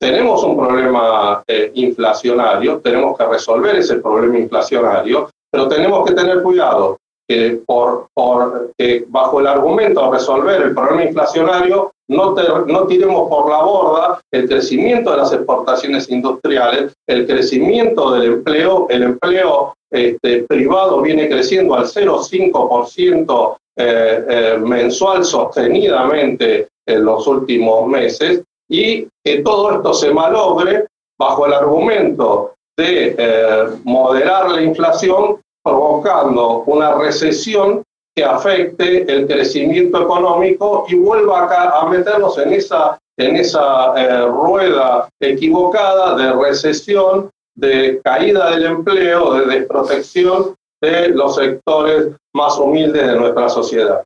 S3: tenemos un problema inflacionario, tenemos que resolver ese problema inflacionario, pero tenemos que tener cuidado que por, por bajo el argumento de resolver el problema inflacionario no, no tiremos por la borda el crecimiento de las exportaciones industriales, el crecimiento del empleo, el empleo este, privado viene creciendo al 0,5% eh, eh, mensual sostenidamente en los últimos meses y que todo esto se malogre bajo el argumento de eh, moderar la inflación provocando una recesión que afecte el crecimiento económico y vuelva acá a meternos en esa en esa eh, rueda equivocada de recesión, de caída del empleo, de desprotección de los sectores más humildes de nuestra sociedad.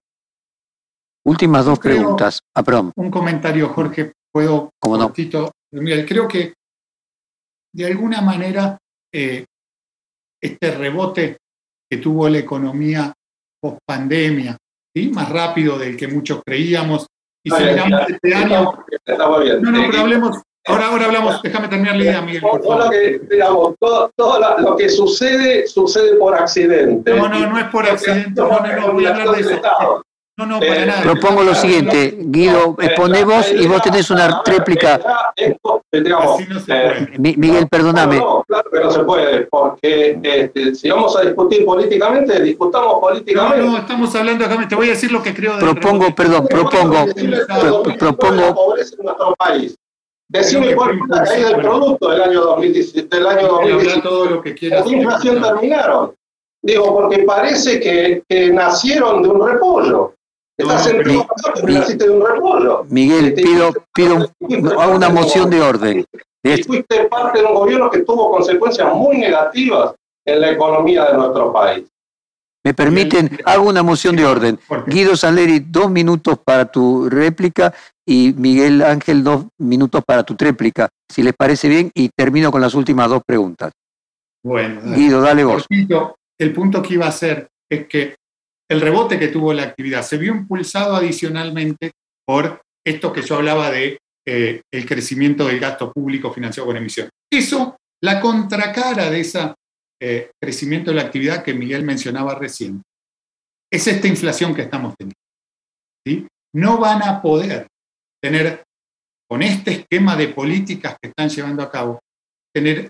S2: Últimas dos preguntas. Ah,
S4: Un comentario, Jorge, puedo.
S2: ¿Cómo no?
S4: creo que de alguna manera eh, este rebote que tuvo la economía post pandemia, ¿sí? más rápido del que muchos creíamos, y si miramos este año. No, no, pero hablemos, Ahora, ahora hablamos, déjame terminar la idea, Miguel. Por
S3: Lo que, digamos, todo, lo que sucede, sucede por accidente.
S4: No, no, no es por accidente. No, no, no, voy a hablar de eso. No, no, para
S2: eh, nada. Propongo lo siguiente, Guido, eh, expone vos y vos tenés una réplica. Miguel, perdóname.
S3: No, claro que no se puede, porque este, si vamos a discutir políticamente, discutamos políticamente.
S4: No, no, estamos hablando acá, te voy a decir lo que creo.
S2: Propongo, perdón, propongo, propongo. La
S3: pobreza en nuestro país Decime cuál fue la caída del producto del año 2017. Del año 2017.
S4: todo lo que quieras.
S3: ¿Qué inflación terminaron? Digo, porque parece que, que, nacieron de un repollo. Estás no, sentado porque naciste de un repollo.
S2: Miguel, pido, pido una moción de orden.
S3: Y fuiste parte de un gobierno que tuvo consecuencias muy negativas en la economía de nuestro país.
S2: Me permiten, hago una moción de orden. Guido Sanleri, dos minutos para tu réplica y Miguel Ángel, dos minutos para tu tréplica, si les parece bien, y termino con las últimas dos preguntas.
S4: Bueno,
S2: Guido, dale vos.
S4: El punto que iba a hacer es que el rebote que tuvo la actividad se vio impulsado adicionalmente por esto que yo hablaba de eh, el crecimiento del gasto público financiado con emisión. Eso, la contracara de ese eh, crecimiento de la actividad que Miguel mencionaba recién, es esta inflación que estamos teniendo. No van a poder tener, con este esquema de políticas que están llevando a cabo, tener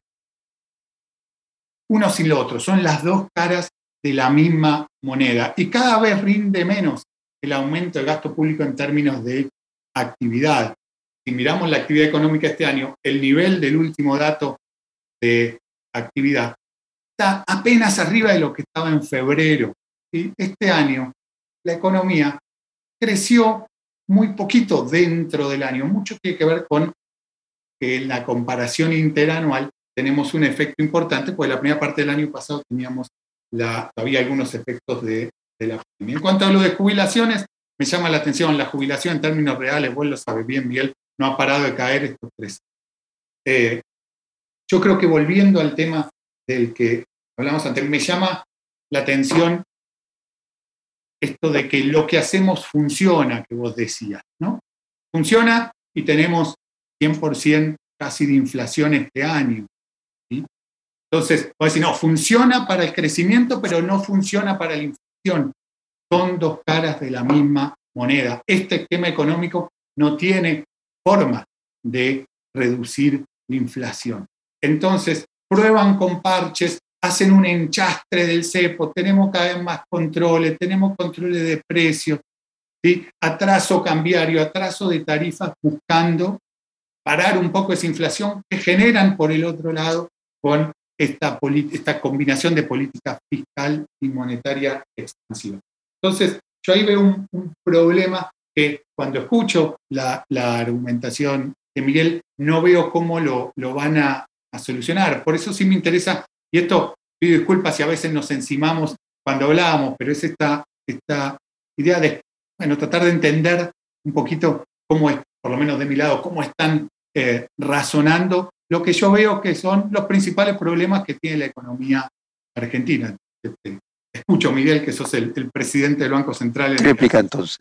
S4: uno sin lo otro. Son las dos caras de la misma moneda. Y cada vez rinde menos el aumento del gasto público en términos de actividad. Si miramos la actividad económica este año, el nivel del último dato de actividad está apenas arriba de lo que estaba en febrero. Y este año la economía creció muy poquito dentro del año. Mucho tiene que ver con que en la comparación interanual tenemos un efecto importante, porque la primera parte del año pasado teníamos había algunos efectos de, la pandemia. En cuanto a lo de jubilaciones, me llama la atención, la jubilación en términos reales, vos lo sabes bien, Miguel, no ha parado de caer estos tres. Eh, yo creo que volviendo al tema del que hablamos antes, me llama la atención esto de que lo que hacemos funciona, que vos decías, ¿no? Funciona y tenemos 100% casi de inflación este año. Entonces, vos decir, no, funciona para el crecimiento, pero no funciona para la inflación. Son dos caras de la misma moneda. Este esquema económico no tiene forma de reducir la inflación. Entonces, prueban con parches, hacen un enchastre del cepo, tenemos cada vez más controles, tenemos controles de precios, ¿sí? atraso cambiario, atraso de tarifas, buscando parar un poco esa inflación que generan por el otro lado con esta, esta combinación de política fiscal y monetaria expansiva. Entonces, yo ahí veo un, problema que cuando escucho la, argumentación de Miguel, no veo cómo lo, lo van a, solucionar. Por eso sí me interesa y esto, pido disculpas si a veces nos encimamos cuando hablábamos, pero es esta, esta idea de, bueno, tratar de entender un poquito cómo es, por lo menos de mi lado, cómo están eh, razonando lo que yo veo que son los principales problemas que tiene la economía argentina. Este, escucho, Miguel, que sos el, presidente del Banco Central.
S2: Réplica entonces.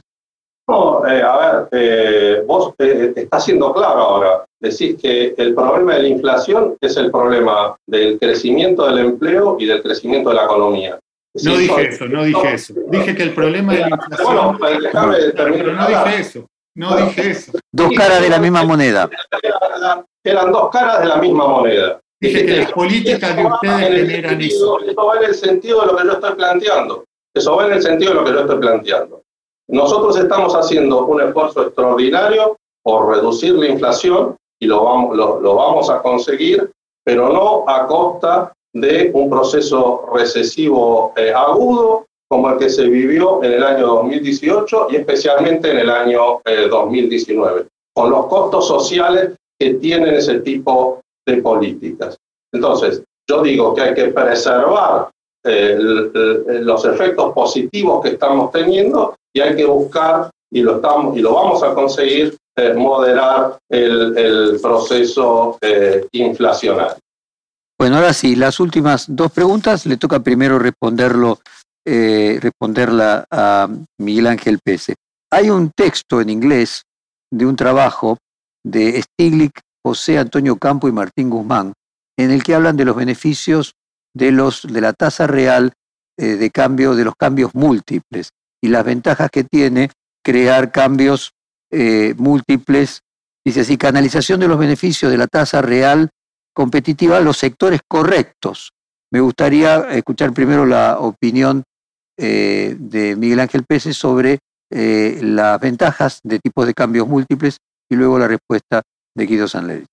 S3: No, eh, a ver, eh, vos eh, estás siendo claro ahora. Decís que el problema de la inflación es el problema del crecimiento del empleo y del crecimiento de la economía.
S4: no dije eso, no dije eso. Dije que el problema de la inflación. Bueno,
S3: déjame terminar.
S4: no dije eso. No dije eso.
S2: Dos caras de la misma moneda.
S3: Eran dos caras de la misma moneda.
S4: Dije que las políticas de ustedes generan eso.
S3: Eso va en el sentido de lo que yo estoy planteando. Eso va en el sentido de lo que yo estoy planteando. Nosotros estamos haciendo un esfuerzo extraordinario por reducir la inflación y lo vamos, lo, vamos a conseguir, pero no a costa de un proceso recesivo eh, agudo como el que se vivió en el año 2018 y especialmente en el año 2019. Eh, con los costos sociales que tienen ese tipo de políticas. Entonces, yo digo que hay que preservar eh, los efectos positivos que estamos teniendo y hay que buscar, y lo, estamos, y lo vamos a conseguir, eh, moderar el, proceso eh, inflacionario.
S2: Bueno, ahora sí, las últimas dos preguntas le toca primero responderlo, responderla a Miguel Ángel Pese. Hay un texto en inglés de un trabajo de Stiglitz, José Antonio Campo y Martín Guzmán, en el que hablan de los beneficios de, los, de la tasa real eh, de cambio, de los cambios múltiples y las ventajas que tiene crear cambios eh, múltiples. Dice así, canalización de los beneficios de la tasa real competitiva a los sectores correctos. Me gustaría escuchar primero la opinión eh, de Miguel Ángel Pérez sobre las ventajas de tipos de cambios múltiples y luego la respuesta de Guido Sanleri.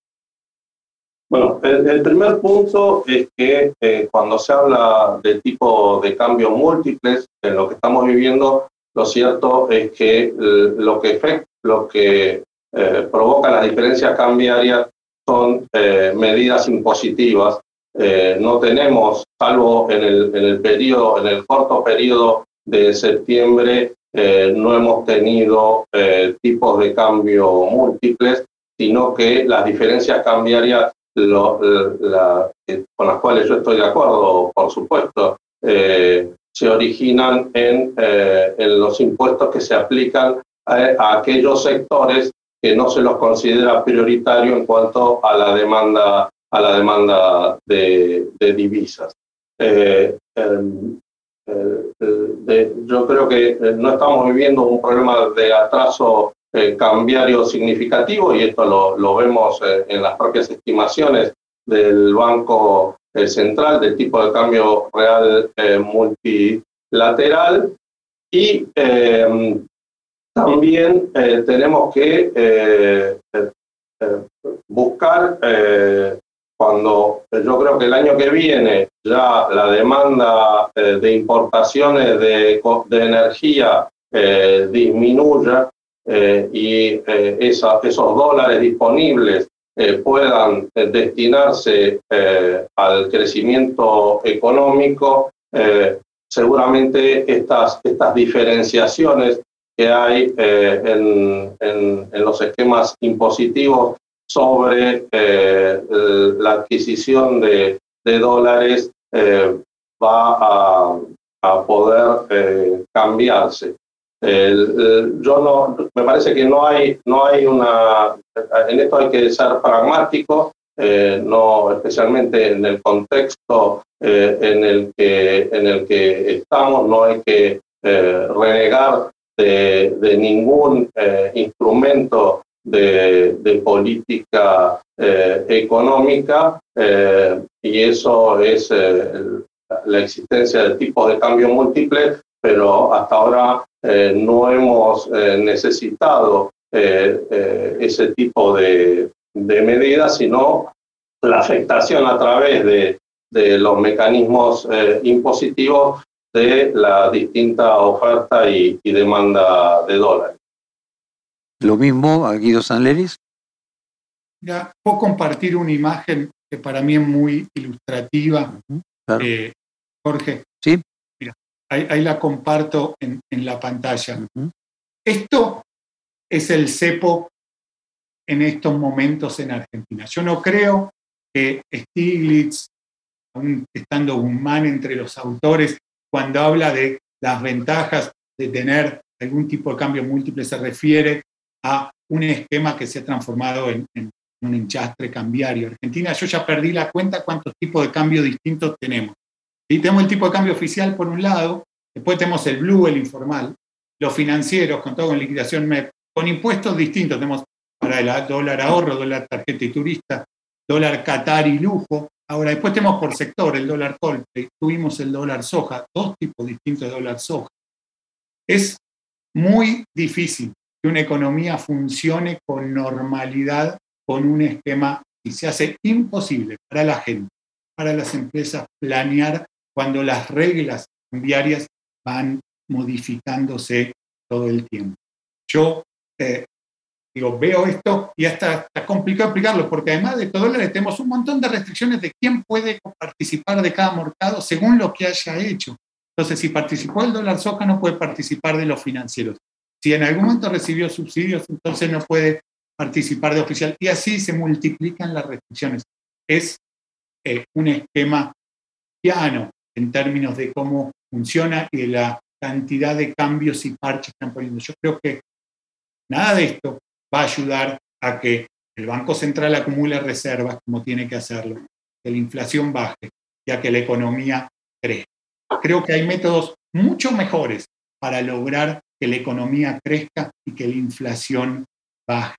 S3: Bueno, el, primer punto es que eh, cuando se habla de tipo de cambios múltiples en lo que estamos viviendo, lo cierto es que lo que, eh, provoca las diferencias cambiarias son eh, medidas impositivas. No tenemos, salvo en el, en el periodo, en el corto periodo de septiembre, no hemos tenido tipos de cambio múltiples, sino que las diferencias cambiarias con las cuales yo estoy de acuerdo, por supuesto, eh, se originan en, eh, en, los impuestos que se aplican a, aquellos sectores que no se los considera prioritario en cuanto a la demanda, a la demanda de, divisas. Eh, em, yo creo que no estamos viviendo un problema de atraso eh, cambiario significativo y esto lo, vemos eh, en las propias estimaciones del Banco eh, Central del tipo de cambio real multilateral y también tenemos que buscar cuando yo creo que el año que viene ya la demanda de importaciones de, de energía disminuya, eh, y eh, esos dólares disponibles eh, puedan destinarse al crecimiento económico, seguramente estas, estas diferenciaciones que hay en, en, los esquemas impositivos sobre la adquisición de, de dólares va a, a poder cambiarse. Yo no, me parece que no hay, no hay una, en esto hay que ser pragmático, eh, no, especialmente en el contexto eh, en, el que, en el que estamos, no hay que eh, renegar de, de ningún instrumento de, de política económica y eso es la existencia de tipos de cambio múltiples, pero hasta ahora eh, no hemos eh, necesitado eh, ese tipo de, medidas, sino la afectación a través de, los mecanismos impositivos de la distinta oferta y, demanda de dólares.
S2: Lo mismo a Guido Sanleris.
S4: Ya, puedo compartir una imagen que para mí es muy ilustrativa. Jorge.
S2: Sí
S4: ahí, la comparto en, la pantalla. Esto es el cepo en estos momentos en Argentina. Yo no creo que Stiglitz, aún estando Guzmán entre los autores, cuando habla de las ventajas de tener algún tipo de cambio múltiple, se refiere a un esquema que se ha transformado en, un enchastre cambiario. Argentina, yo ya perdí la cuenta cuántos tipos de cambio distintos tenemos. Y tenemos el tipo de cambio oficial por un lado, después tenemos el blue, el informal, los financieros con todo con liquidación MEP, con impuestos distintos, tenemos para el dólar ahorro, dólar tarjeta y turista, dólar Qatar y lujo. Ahora, después tenemos por sector el dólar Colpe, tuvimos el dólar soja, dos tipos distintos de dólar soja. Es muy difícil que una economía funcione con normalidad con un esquema y se hace imposible para la gente, para las empresas planear cuando las reglas cambiarias van modificándose todo el tiempo. Yo, eh, digo, veo esto y hasta está complicado explicarlo, porque además de estos dólares tenemos un montón de restricciones de quién puede participar de cada mercado según lo que haya hecho. Entonces, si participó el dólar soja, no puede participar de los financieros. Si en algún momento recibió subsidios, entonces no puede participar de oficial. Y así se multiplican las restricciones. Es eh, un esquema piano en términos de cómo funciona y de la cantidad de cambios y parches que están poniendo. Yo creo que nada de esto va a ayudar a que el Banco Central acumule reservas como tiene que hacerlo, que la inflación baje y a que la economía crezca. Creo que hay métodos mucho mejores para lograr que la economía crezca y que la inflación baje.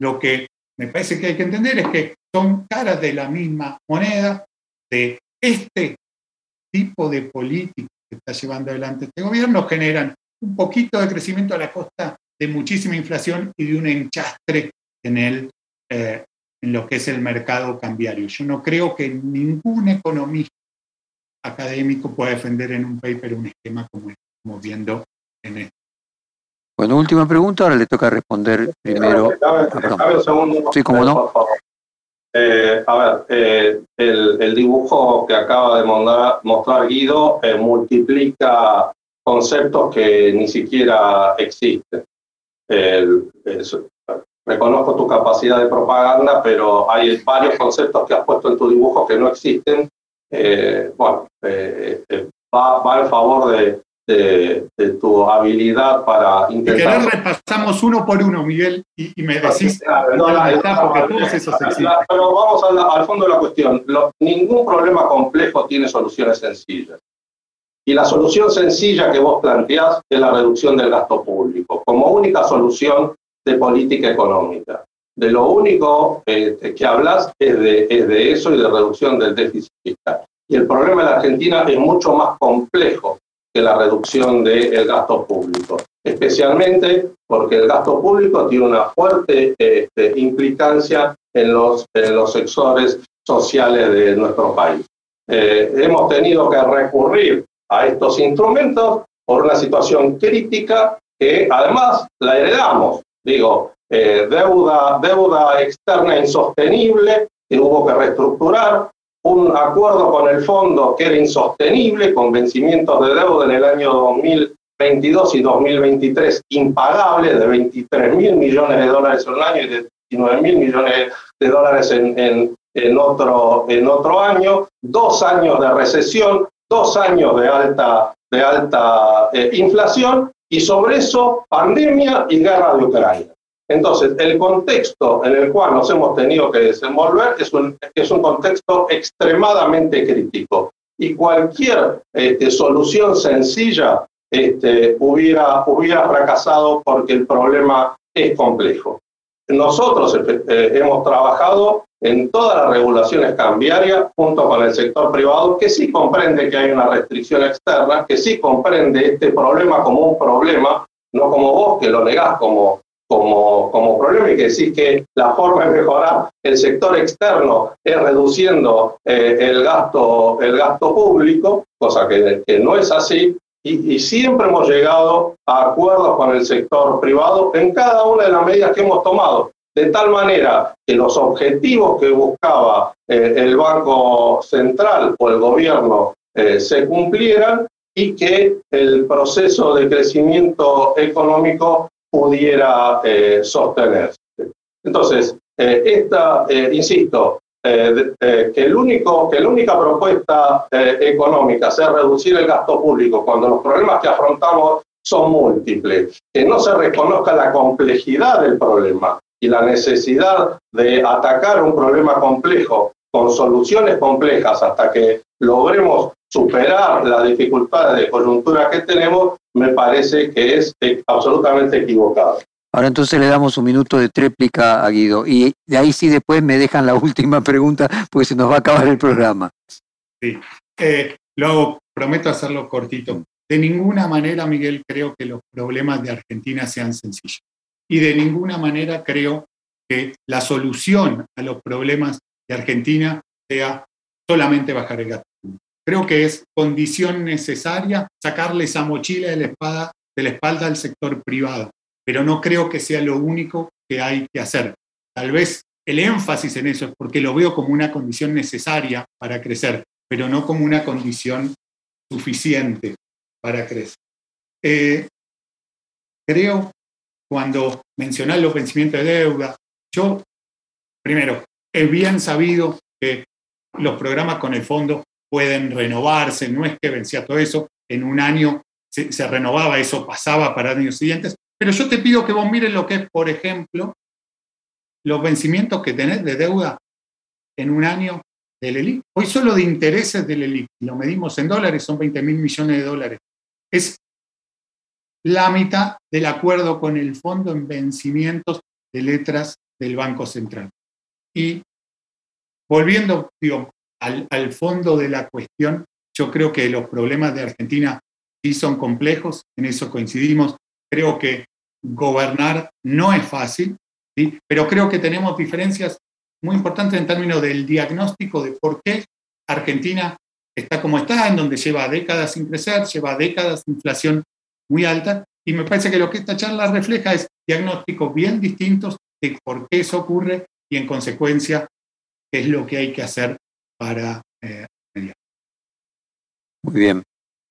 S4: Lo que me parece que hay que entender es que son caras de la misma moneda, de este tipo de política que está llevando adelante este gobierno, generan un poquito de crecimiento a la costa de muchísima inflación y de un enchastre en, el, eh, en lo que es el mercado cambiario. Yo no creo que ningún economista académico pueda defender en un paper un esquema como estamos viendo en este.
S2: Bueno, última pregunta, ahora le toca responder primero.
S3: un segundo.
S2: Sí, cómo no.
S3: Eh, a ver, eh, el, dibujo que acaba de mostrar, Guido eh, multiplica conceptos que ni siquiera existen. reconozco tu capacidad de propaganda, pero hay varios conceptos que has puesto en tu dibujo que no existen. bueno, va, va en favor de, de, tu habilidad para
S4: intentar... Si repasamos uno por uno, Miguel, y, me decís no, no, porque todos esos
S3: Pero vamos al, fondo de la cuestión. ningún problema complejo tiene soluciones sencillas. Y la solución sencilla que vos planteás es la reducción del gasto público, como única solución de política económica. De lo único este, que hablas es de, es de eso y de reducción del déficit fiscal. Y el problema de la Argentina es mucho más complejo la reducción del gasto público, especialmente porque el gasto público tiene una fuerte este, implicancia en los, en los sectores sociales de nuestro país. Eh, hemos tenido que recurrir a estos instrumentos por una situación crítica que además la heredamos. Digo, eh, deuda, deuda externa insostenible que hubo que reestructurar, un acuerdo con el fondo que era insostenible, con vencimientos de deuda en el año 2022 y 2023 impagable de 23 mil millones de dólares en un año y de 19 mil millones de dólares en, en, otro, en otro año, dos años de recesión, dos años de alta, de alta eh, inflación y sobre eso pandemia y guerra de Ucrania. Entonces, el contexto en el cual nos hemos tenido que desenvolver es un, es un contexto extremadamente crítico y cualquier este, solución sencilla este, hubiera, hubiera fracasado porque el problema es complejo. Nosotros eh, hemos trabajado en todas las regulaciones cambiarias junto con el sector privado que sí comprende que hay una restricción externa, que sí comprende este problema como un problema, no como vos que lo negás como, como, como problema y que decís que la forma de mejorar el sector externo es reduciendo eh, el, gasto, el gasto público, cosa que, que no es así, y, y, siempre hemos llegado a acuerdos con el sector privado en cada una de las medidas que hemos tomado, de tal manera que los objetivos que buscaba eh, el Banco Central o el gobierno eh, se cumplieran y que el proceso de crecimiento económico pudiera eh, sostenerse. Entonces, eh, esta, eh, insisto, que, el único, que la única propuesta económica sea reducir el gasto público cuando los problemas que afrontamos son múltiples, que no se reconozca la complejidad del problema y la necesidad de atacar un problema complejo con soluciones complejas hasta que logremos superar las dificultades de coyuntura que tenemos, me parece que es absolutamente equivocado.
S2: Ahora entonces le damos un minuto de tréplica a Guido y de ahí sí después me dejan la [LAUGHS] última pregunta porque se nos va a acabar el programa.
S4: Sí, eh, luego prometo hacerlo cortito. De ninguna manera, Miguel, creo que los problemas de Argentina sean sencillos. Y de ninguna manera creo que la solución a los problemas de Argentina sea solamente bajar el gasto. Creo que es condición necesaria sacarle esa mochila de la, espada, de la espalda al sector privado, pero no creo que sea lo único que hay que hacer. Tal vez el énfasis en eso es porque lo veo como una condición necesaria para crecer, pero no como una condición suficiente para crecer. Eh, creo, cuando mencionás los vencimientos de deuda, yo, primero, es bien sabido que los programas con el fondo pueden renovarse, no es que vencía todo eso, en un año se, renovaba, eso pasaba para años siguientes, pero yo te pido que vos mires lo que es, por ejemplo, los vencimientos que tenés de deuda en un año del ELIC. Hoy solo de intereses del ELIC, lo medimos en dólares, son 20 mil millones de dólares. Es la mitad del acuerdo con el fondo en vencimientos de letras del Banco Central. Y volviendo al, al fondo de la cuestión, yo creo que los problemas de Argentina sí son complejos, en eso coincidimos. Creo que gobernar no es fácil, ¿sí? pero creo que tenemos diferencias muy importantes en términos del diagnóstico de por qué Argentina está como está, en donde lleva décadas sin crecer, lleva décadas de inflación muy alta, y me parece que lo que esta charla refleja es diagnósticos bien distintos de por qué eso ocurre y en consecuencia qué es lo que hay que hacer para eh, mediar.
S2: Muy bien.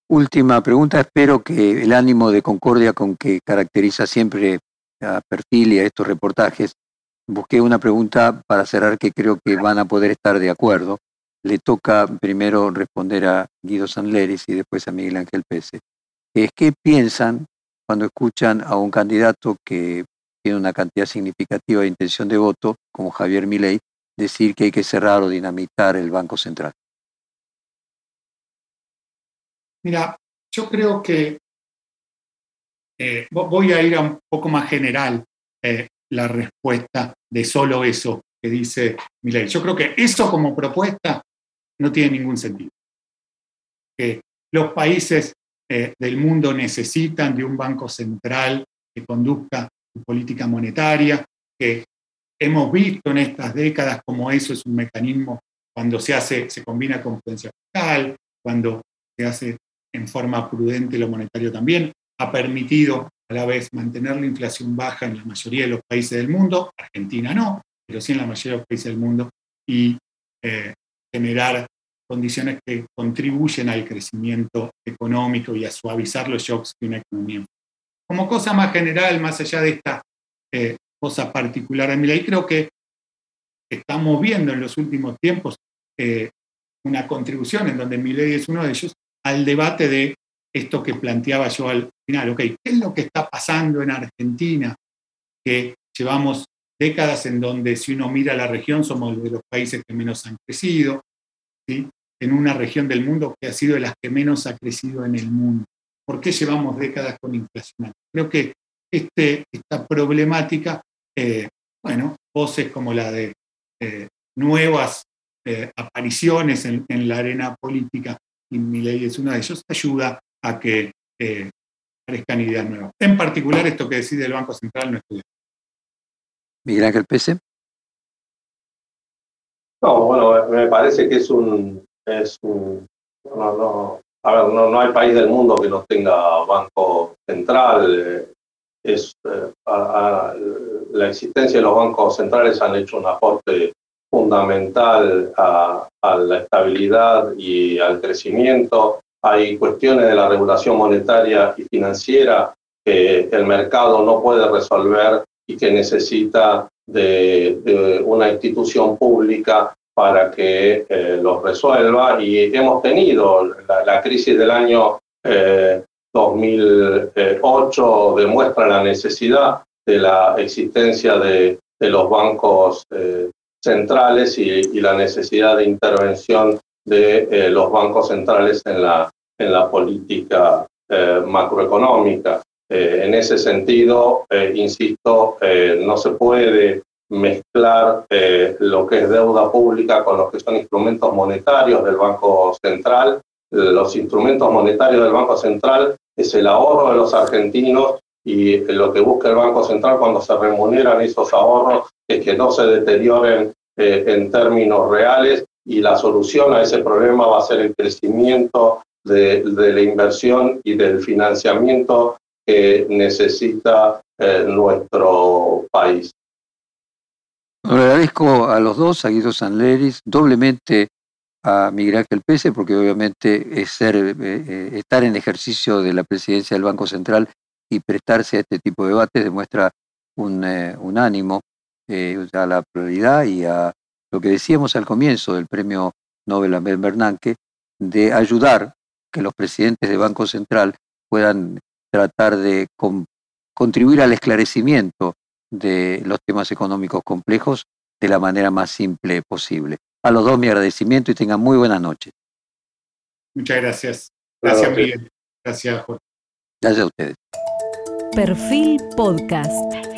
S2: Última pregunta. Espero que el ánimo de concordia con que caracteriza siempre a Perfil y a estos reportajes, busqué una pregunta para cerrar que creo que van a poder estar de acuerdo. Le toca primero responder a Guido Sanleris y después a Miguel Ángel Pese. Es qué piensan cuando escuchan a un candidato que tiene una cantidad significativa de intención de voto, como Javier Milei, decir que hay que cerrar o dinamitar el Banco Central?
S4: Mira, yo creo que eh, voy a ir a un poco más general eh, la respuesta de solo eso que dice Milei. Yo creo que eso como propuesta no tiene ningún sentido. Que los países eh, del mundo necesitan de un banco central que conduzca su política monetaria, que hemos visto en estas décadas cómo eso es un mecanismo cuando se hace, se combina con prudencia fiscal, cuando se hace en forma prudente lo monetario también, ha permitido a la vez mantener la inflación baja en la mayoría de los países del mundo, Argentina no, pero sí en la mayoría de los países del mundo, y eh, generar condiciones que contribuyen al crecimiento económico y a suavizar los shocks de una economía. Como cosa más general, más allá de esta eh, cosa particular de creo que estamos viendo en los últimos tiempos eh, una contribución en donde mi ley es uno de ellos al debate de esto que planteaba yo al final, ¿qué es lo que está pasando en Argentina? Que llevamos décadas en donde si uno mira la región somos de los países que menos han crecido, ¿sí? en una región del mundo que ha sido de las que menos ha crecido en el mundo. ¿Por qué llevamos décadas con inflación? Creo que este, esta problemática, eh, bueno, voces como la de eh, nuevas eh, apariciones en, en, la arena política, y mi ley es una de ellos, ayuda a que aparezcan ideas nuevas. En particular, esto que decide el Banco Central no estudia.
S2: Miguel Ángel Pese.
S3: No, bueno, me parece que es un, es un no, no, a ver, no, no hay país del mundo que no tenga banco central. Eh, la existencia de los bancos centrales han hecho un aporte fundamental a, la estabilidad y al crecimiento. Hay cuestiones de la regulación monetaria y financiera que el mercado no puede resolver y que necesita de, de una institución pública para que eh, los resuelva. Y hemos tenido la, la crisis del año eh, 2008 demuestra la necesidad de la existencia de, de los bancos eh, centrales y, y, la necesidad de intervención de eh, los bancos centrales en la, en la política eh, macroeconómica. Eh, en ese sentido, insisto, no se puede mezclar lo que es deuda pública con lo que son instrumentos monetarios del Banco Central. Los instrumentos monetarios del Banco Central es el ahorro de los argentinos y lo que busca el Banco Central cuando se remuneran esos ahorros es que no se deterioren eh, en términos reales y la solución a ese problema va a ser el crecimiento de, la inversión y del financiamiento que necesita eh, nuestro país.
S2: Agradezco a los dos, a Guido Sanleris, doblemente a Miguel Ángel Pese, porque obviamente es ser, eh, eh, estar en ejercicio de la presidencia del Banco Central y prestarse a este tipo de debates demuestra un, eh, ánimo a la prioridad y a lo que decíamos al comienzo del premio Nobel a Ben Bernanke, de ayudar que los presidentes del Banco Central puedan tratar de contribuir al esclarecimiento de los temas económicos complejos de la manera más simple posible. A los dos mi agradecimiento y tengan muy buenas noches.
S4: Muchas gracias. Gracias, Miguel. Gracias, Jorge.
S2: Gracias a ustedes.
S1: Perfil Podcast.